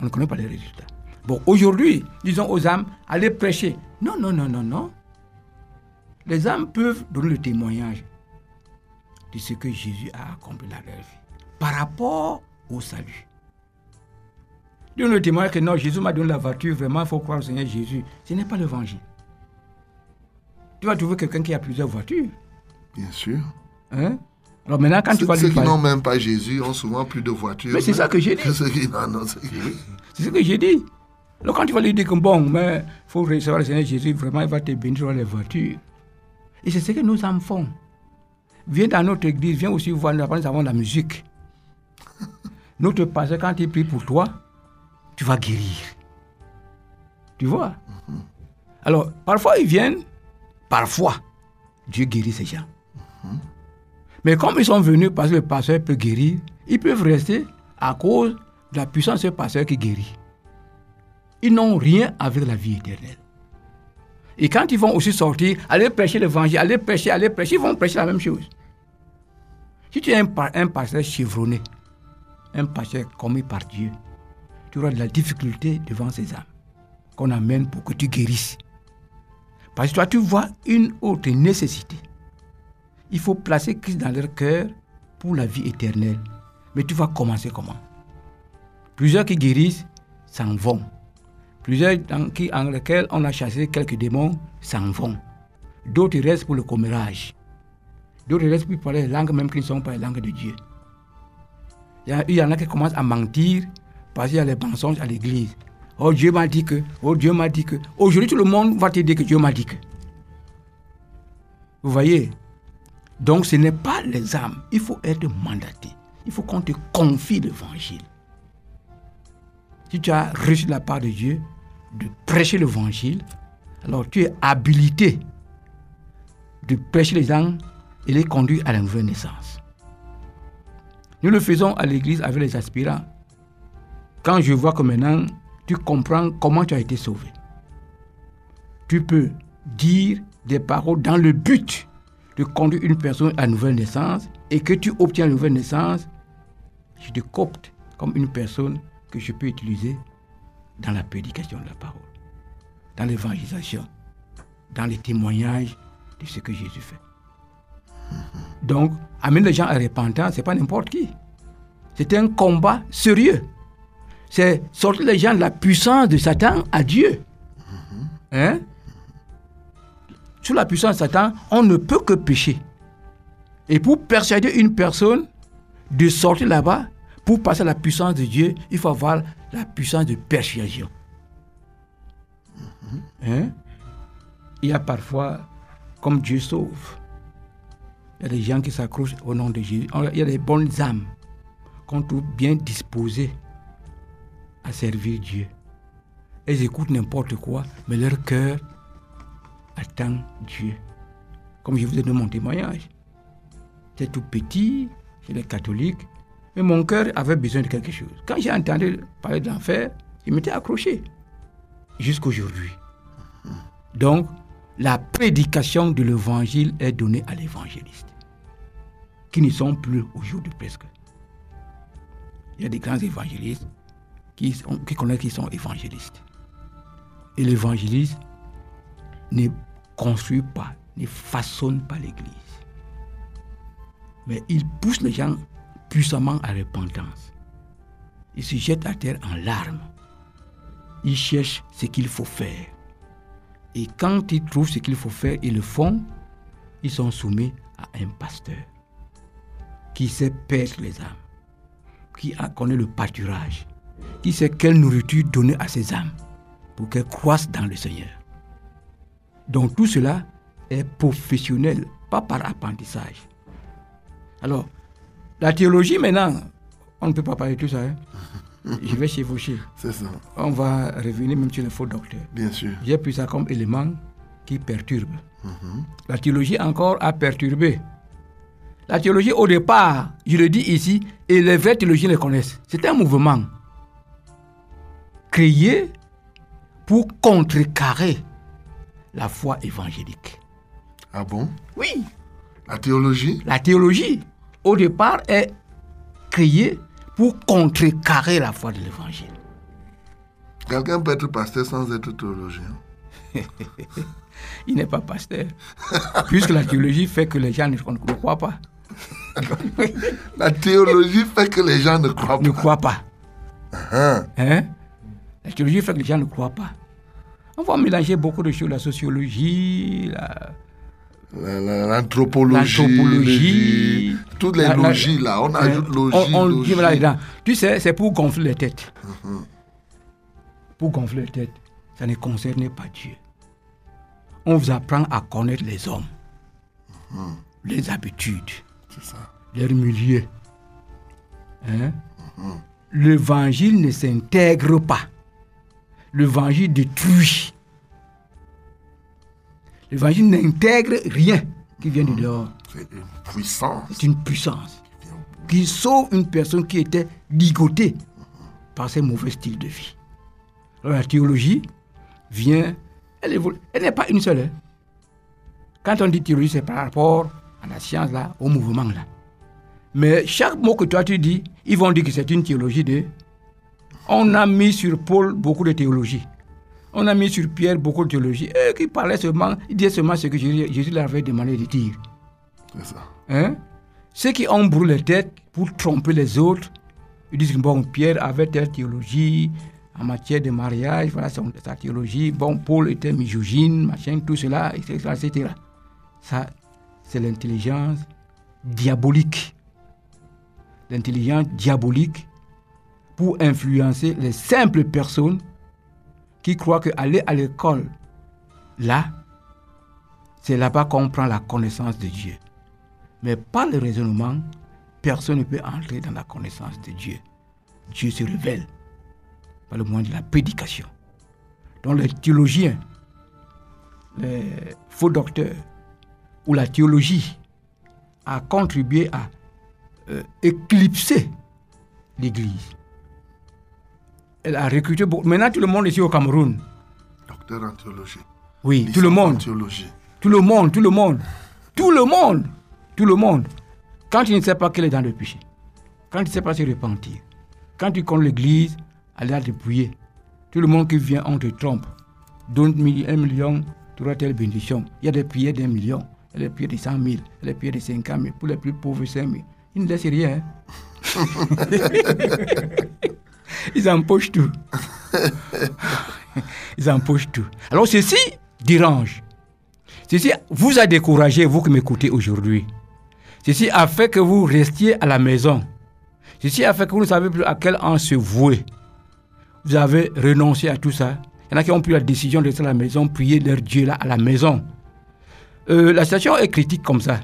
On ne connaît pas les résultats. Bon, aujourd'hui, disons aux âmes, allez prêcher. Non, non, non, non, non. Les âmes peuvent donner le témoignage de ce que Jésus a accompli dans leur vie par rapport au salut. Donne le témoignage que non, Jésus m'a donné la voiture, vraiment, il faut croire au Seigneur Jésus. Ce n'est pas l'évangile. Tu vas trouver quelqu'un qui a plusieurs voitures. Bien sûr. Hein? Alors maintenant, quand tu vas ceux qui n'ont même pas Jésus ont souvent plus de voitures. Mais c'est ça que j'ai dit. C'est- ce que j'ai dit. Alors quand tu vas lui dire que bon, mais il faut recevoir le Seigneur Jésus, vraiment, il va te bénir sur les voitures. Et c'est ce que nos âmes font. Viens dans notre église, viens aussi voir, nous avons la musique. Notre pasteur, quand il prie pour toi, tu vas guérir. Tu vois? Alors, parfois ils viennent, parfois, Dieu guérit ces gens. Mais comme ils sont venus parce que le pasteur peut guérir, ils peuvent rester à cause de la puissance ce pasteur qui guérit. Ils n'ont rien avec la vie éternelle. Et quand ils vont aussi sortir, aller prêcher l'évangile, aller prêcher, aller prêcher, ils vont prêcher la même chose. Si tu es un, un pasteur chevronné, un pasteur commis par Dieu, tu auras de la difficulté devant ces âmes qu'on amène pour que tu guérisses. Parce que toi, tu vois une autre nécessité. Il faut placer Christ dans leur cœur pour la vie éternelle. Mais tu vas commencer comment? Plusieurs qui guérissent s'en vont. Plusieurs dans qui, en lesquels on a chassé quelques démons s'en vont. D'autres restent pour le commérage. D'autres restent pour parler les langues même qui ne sont pas les langues de Dieu. Il y, en a qui commencent à mentir parce qu'il y a les mensonges à l'église. Oh Dieu m'a dit que, oh Dieu m'a dit que. Aujourd'hui tout le monde va te dire que Dieu m'a dit que. Vous voyez? Donc ce n'est pas les âmes. Il faut être mandaté. Il faut qu'on te confie l'évangile. Si tu as reçu la part de Dieu de prêcher l'évangile, alors tu es habilité de prêcher les âmes et les conduire à la nouvelle naissance. Nous le faisons à l'église avec les aspirants. Quand je vois que maintenant tu comprends comment tu as été sauvé, tu peux dire des paroles dans le but de conduire une personne à nouvelle naissance et que tu obtiens la nouvelle naissance, je te copte comme une personne que je peux utiliser dans la prédication de la parole, dans l'évangélisation, dans les témoignages de ce que Jésus fait. Donc, amener les gens à repentance, ce n'est pas n'importe qui. C'est un combat sérieux. C'est sortir les gens de la puissance de Satan à Dieu. Hein? Sous la puissance de Satan, on ne peut que pécher. Et pour persuader une personne de sortir là-bas, pour passer à la puissance de Dieu, il faut avoir la puissance de persuasion. Hein? Il y a parfois, comme Dieu sauve, il y a des gens qui s'accrochent au nom de Jésus. Il y a des bonnes âmes qu'on trouve bien disposées à servir Dieu. Elles écoutent n'importe quoi, mais leur cœur attend Dieu. Comme je vous ai donné mon témoignage. J'étais tout petit, j'étais catholique, mais mon cœur avait besoin de quelque chose. Quand j'ai entendu parler de l'enfer, je m'étais accroché. Jusqu'aujourd'hui. Donc, la prédication de l'évangile est donnée à l'évangéliste, qui ne sont plus aujourd'hui presque. Il y a des grands évangélistes qui, connaissent qu'ils sont évangélistes. Et l'évangéliste ne construit pas, ne façonne pas l'Église. Mais il pousse les gens puissamment à repentance. Il se jette à terre en larmes. Il cherche ce qu'il faut faire. Et quand ils trouvent ce qu'il faut faire, ils le font. Ils sont soumis à un pasteur qui sait perdre les âmes, qui connaît le pâturage, qui sait quelle nourriture donner à ces âmes pour qu'elles croissent dans le Seigneur. Donc tout cela est professionnel, pas par apprentissage. Alors, la théologie maintenant, on ne peut pas parler de tout ça. hein. Je vais chevaucher. C'est ça, On va revenir même sur le faux docteur. bien sûr. J'ai pris ça comme élément qui perturbe. La théologie encore a perturbé. La théologie au départ, je le dis ici, et les vrais théologiens le connaissent. C'est un mouvement créé pour contrecarrer la foi évangélique. Ah bon? Oui, La théologie? La théologie, au départ, est créée pour contrecarrer la foi de l'évangile. Quelqu'un peut être pasteur sans être théologien? Il n'est pas pasteur. Puisque la théologie fait que les gens ne, ne croient pas. La théologie fait que les gens ne croient Ne pas. croient pas. Hein? Hein? La théologie fait que les gens ne croient pas? On va mélanger beaucoup de choses, la sociologie, la, La- la- L'anthropologie, toutes les la- logies là, on ajoute Hein? logie. On, on logie. là-dedans. Tu sais, c'est pour gonfler les têtes. Pour gonfler les têtes. Ça ne concerne pas Dieu. On vous apprend à connaître les hommes, les habitudes, ça. leur milieu. Hein? L'évangile ne s'intègre pas. L'évangile détruit. L'évangile n'intègre rien qui vient du dehors. C'est une puissance. C'est une puissance qui sauve une personne qui était ligotée par ses mauvais styles de vie. Alors, la théologie vient, elle. Elle n'est pas une seule. hein. Quand on dit théologie, c'est par rapport à la science, là, au mouvement. Là. Mais chaque mot que toi tu dis, ils vont dire que c'est une théologie de... On a mis sur Paul beaucoup de théologie. On a mis sur Pierre beaucoup de théologie. Et qui parlait seulement, il disait seulement ce que Jésus, Jésus leur avait demandé de dire. C'est ça. Hein? Ceux qui ont brûlé les têtes pour tromper les autres, ils disent que bon, Pierre avait telle théologie en matière de mariage, voilà son, sa théologie. Bon, Paul était misogyne, machin, tout cela, etc. etc. Ça, c'est l'intelligence diabolique. L'intelligence diabolique pour influencer les simples personnes qui croient qu'aller à l'école, là, c'est là-bas qu'on prend la connaissance de Dieu. Mais par le raisonnement, personne ne peut entrer dans la connaissance de Dieu. Dieu se révèle par le moyen de la prédication. Donc les théologiens, les faux docteurs ou la théologie a contribué à euh, éclipser l'Église. Elle a recruté beaucoup. Maintenant, tout le monde ici au Cameroun, Docteur en théologie. oui, tout le monde, théologie. tout le monde, tout le monde, tout le monde, tout le monde. Quand tu ne sais pas qu'elle est dans le péché, quand tu ne sais pas se repentir, quand tu connais l'église, elle a dépouillé. Tout le monde qui vient, on te trompe. Donne un million, tu auras telle bénédiction. Il y a des prières d'un million, il y a des prières de 100 000, il y a des prières de 50 000, pour les plus pauvres 5 000. Ils ne laissent rien. hein. Ils empochent tout. Ils empochent tout. Alors ceci dérange. Ceci vous a découragé, vous qui m'écoutez aujourd'hui. Ceci a fait que vous restiez à la maison. Ceci a fait que vous ne savez plus à quel an se vouer. Vous avez renoncé à tout ça. Il y en a qui ont pris la décision de rester à la maison, prier leur Dieu là à la maison. Euh, la situation est critique comme ça,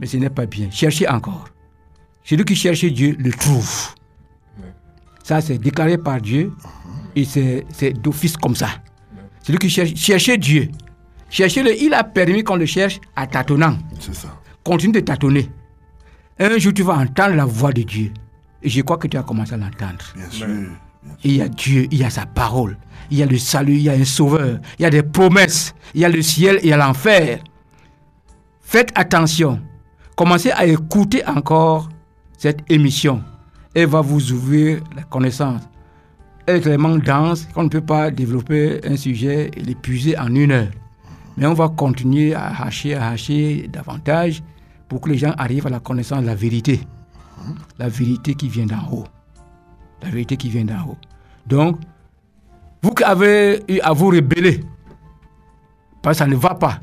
mais ce n'est pas bien. Cherchez encore. Celui qui cherche Dieu le trouve. Ça, c'est déclaré par Dieu et c'est c'est d'office comme ça. Celui qui cherche, cherchez Dieu. Cherchez-le, il a permis qu'on le cherche à tâtonnant. C'est ça. Continue de tâtonner. Un jour, tu vas entendre la voix de Dieu. Et je crois que tu as commencé à l'entendre. Bien sûr. Il y a Dieu, il y a sa parole, il y a le salut, il y a un sauveur, il y a des promesses, il y a le ciel, il y a l'enfer. Faites attention. Commencez à écouter encore cette émission. Elle va vous ouvrir la connaissance. Elle est tellement dense qu'on ne peut pas développer un sujet et l'épuiser en une heure. Mais on va continuer à hacher, à hacher davantage pour que les gens arrivent à la connaissance de la vérité. La vérité qui vient d'en haut la vérité qui vient d'en haut. Donc, vous qui avez à vous rebeller, parce que ça ne va pas,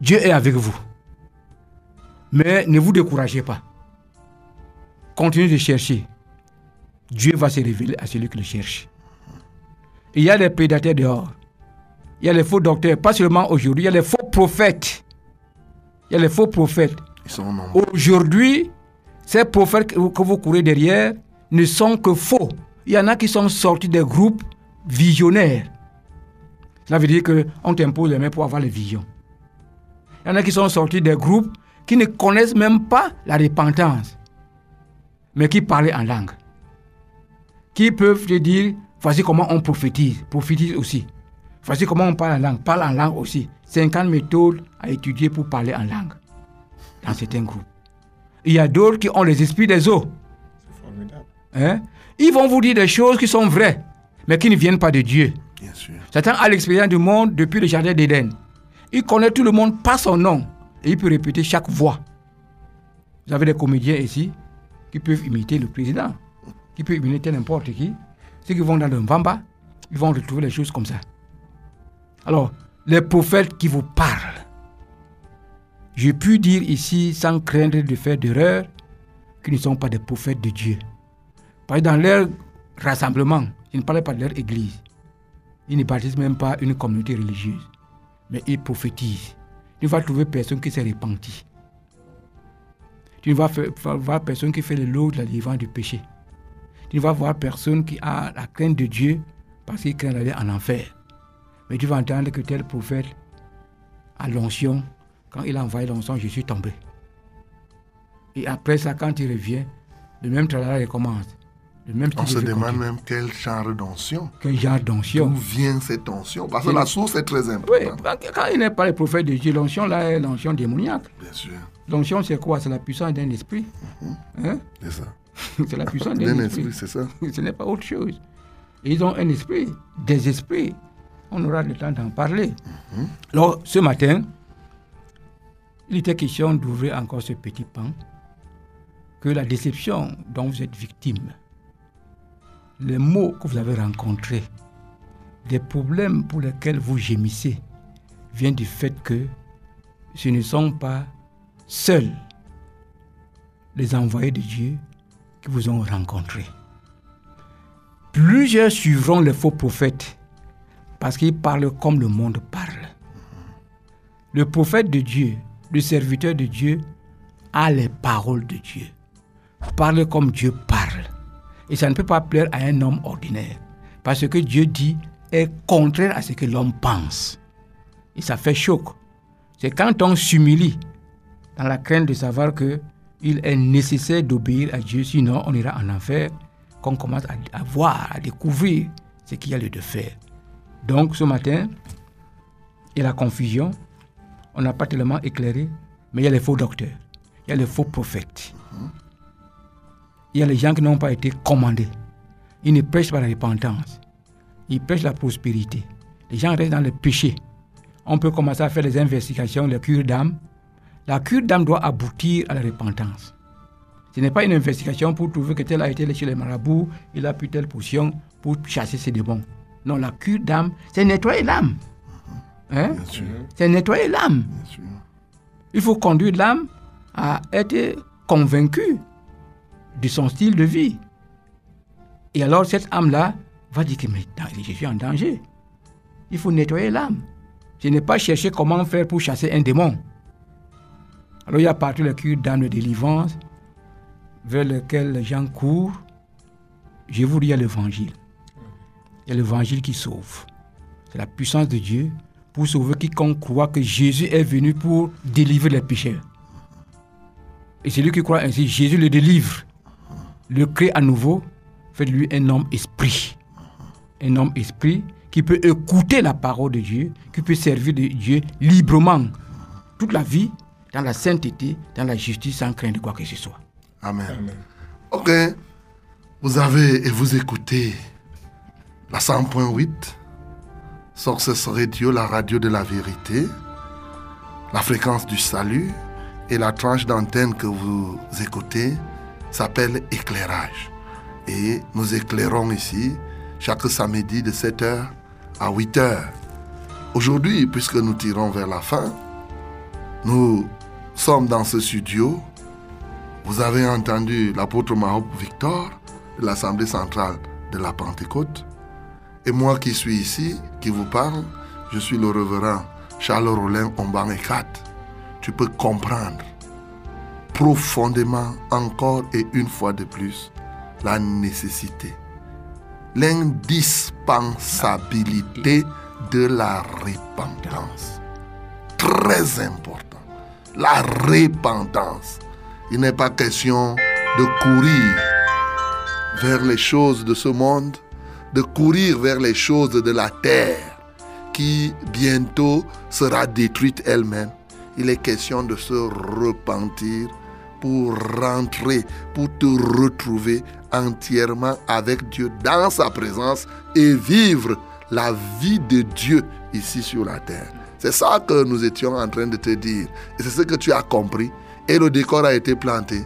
Dieu est avec vous. Mais ne vous découragez pas. Continuez de chercher. Dieu va se révéler à celui qui le cherche. Il y a des prédateurs dehors. il y a les faux docteurs, pas seulement aujourd'hui, il y a les faux prophètes. Il y a les faux prophètes. Aujourd'hui, ces prophètes que vous, que vous courez derrière ne sont que faux. Il y en a qui sont sortis des groupes visionnaires. Cela veut dire qu'on t'impose les mains pour avoir les visions. Il y en a qui sont sortis des groupes qui ne connaissent même pas la repentance, mais qui parlent en langue. Qui peuvent te dire, voici comment on prophétise, prophétise aussi. Voici comment on parle en langue, parle en langue aussi. 50 méthodes à étudier pour parler en langue dans certains groupes. Il y a d'autres qui ont les esprits des eaux. Formidable. Hein? Ils vont vous dire des choses qui sont vraies, mais qui ne viennent pas de Dieu. Bien sûr. Satan a l'expérience du monde depuis le jardin d'Éden. Il connaît tout le monde par son nom et il peut répéter chaque voix. Vous avez des comédiens ici? Qui peuvent imiter le président, qui peuvent imiter n'importe qui. Ceux qui vont dans le Mbamba, ils vont retrouver les choses comme ça. Alors, les prophètes qui vous parlent, je puis dire ici, sans craindre de faire d'erreur, qu'ils ne sont pas des prophètes de Dieu. Parce que dans leur rassemblement, je ne parle pas de leur église. Ils ne baptisent même pas une communauté religieuse. Mais ils prophétisent. Tu ne vas trouver personne qui s'est repenti. Tu ne vas voir personne qui fait le lot de la délivrance du péché. Tu ne vas voir personne qui a la crainte de Dieu parce qu'il craint d'aller en enfer. Mais tu vas entendre que tel prophète a l'onction. Quand il a envoyé l'onction, je suis tombé. Et après ça, quand il revient, le même travail recommence. Le même On se demande continue. même quel genre d'onction. Quel genre D'où d'onction vient cette onction? Parce que Oui. la source est très Oui, importante. quand quand il n'est pas le prophète de Dieu, l'onction là est l'onction démoniaque. Bien sûr. L'onction c'est quoi C'est la puissance d'un esprit. Hein? C'est ça. C'est la puissance d'un esprit. esprit, c'est ça. Ce n'est pas autre chose. Ils ont un esprit, des esprits. On aura le temps d'en parler. Alors, ce matin, il était question d'ouvrir encore ce petit pan, que la déception dont vous êtes victime, les mots que vous avez rencontrés, les problèmes pour lesquels vous gémissez, viennent du fait que ce ne sont pas seuls les envoyés de Dieu qui vous ont rencontrés. Plusieurs suivront les faux prophètes parce qu'ils parlent comme le monde parle. Le prophète de Dieu, le serviteur de Dieu, a les paroles de Dieu. Parle comme Dieu parle. Et ça ne peut pas plaire à un homme ordinaire. Parce que Dieu dit est contraire à ce que l'homme pense. Et ça fait choc. C'est quand on s'humilie dans la crainte de savoir que il est nécessaire d'obéir à Dieu, sinon on ira en enfer, qu'on commence à, voir, à découvrir ce qu'il y a lieu de faire. Donc ce matin, il y a la confusion, on n'a pas tellement éclairé, mais il y a les faux docteurs, il y a les faux prophètes, il y a les gens qui n'ont pas été commandés. Ils ne prêchent pas la repentance, ils prêchent la prospérité. Les gens restent dans le péché. On peut commencer à faire des investigations, les cures d'âme, la cure d'âme doit aboutir à la repentance. Ce n'est pas une investigation pour trouver que tel a été chez les marabouts, il a pris telle potion pour chasser ses démons. Non, la cure d'âme, c'est nettoyer l'âme. Hein? Bien sûr. C'est nettoyer l'âme. Il faut conduire l'âme à être convaincue de son style de vie. Et alors cette âme-là va dire que mais je suis en danger. Il faut nettoyer l'âme. Ce n'est pas chercher comment faire pour chasser un démon. Alors il y a partout le cure d'âme de délivrance vers lequel les gens courent. Je vous dis, il y a l'évangile. Il y a l'évangile qui sauve. C'est la puissance de Dieu pour sauver quiconque croit que Jésus est venu pour délivrer les pécheurs. Et celui qui croit ainsi, Jésus le délivre, le crée à nouveau, fait de lui un homme esprit. Un homme esprit qui peut écouter la parole de Dieu, qui peut servir de Dieu librement toute la vie, dans la sainteté, dans la justice, sans craindre quoi que ce soit. Amen. Amen. Ok. Vous avez et vous écoutez la 100.8, Sources Radio, la radio de la vérité, la fréquence du salut et la tranche d'antenne que vous écoutez s'appelle éclairage. Et nous éclairons ici chaque samedi de 7h à 8h. Aujourd'hui, puisque nous tirons vers la fin, nous sommes dans ce studio vous avez entendu l'apôtre Mahop Victor de l'Assemblée centrale de la Pentecôte. Et moi qui suis ici, qui vous parle, je suis le révérend Charles Rollin Omban Ekat, tu peux comprendre profondément encore et une fois de plus la nécessité, l'indispensabilité de la repentance. Très important. La repentance. Il n'est pas question de courir vers les choses de ce monde, de courir vers les choses de la terre qui bientôt sera détruite elle-même. Il est question de se repentir pour rentrer, pour te retrouver entièrement avec Dieu dans sa présence et vivre la vie de Dieu ici sur la terre. C'est ça que nous étions en train de te dire. Et c'est ce que tu as compris. Et le décor a été planté.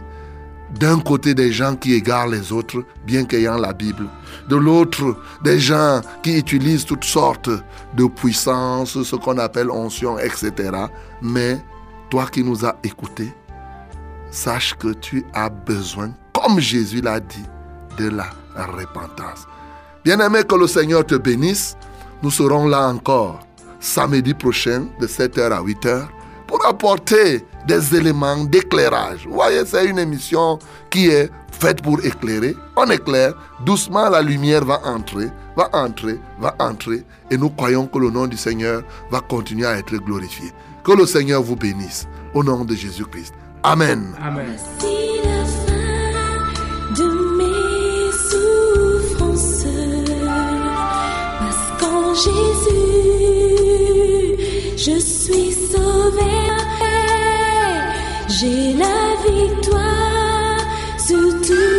D'un côté, des gens qui égarent les autres, bien qu'ayant la Bible. De l'autre, des gens qui utilisent toutes sortes de puissances, ce qu'on appelle onction, etc. Mais toi qui nous as écoutés, sache que tu as besoin, comme Jésus l'a dit, de la repentance. Bien-aimé, que le Seigneur te bénisse. Nous serons là encore samedi prochain de 7h à 8h pour apporter des éléments d'éclairage. Vous voyez, c'est une émission qui est faite pour éclairer. On éclaire, doucement la lumière va entrer, va entrer, va entrer. Et nous croyons que le nom du Seigneur va continuer à être glorifié. Que le Seigneur vous bénisse. Au nom de Jésus-Christ. Amen. Amen. Voici je suis sauvé. J'ai la victoire sur tout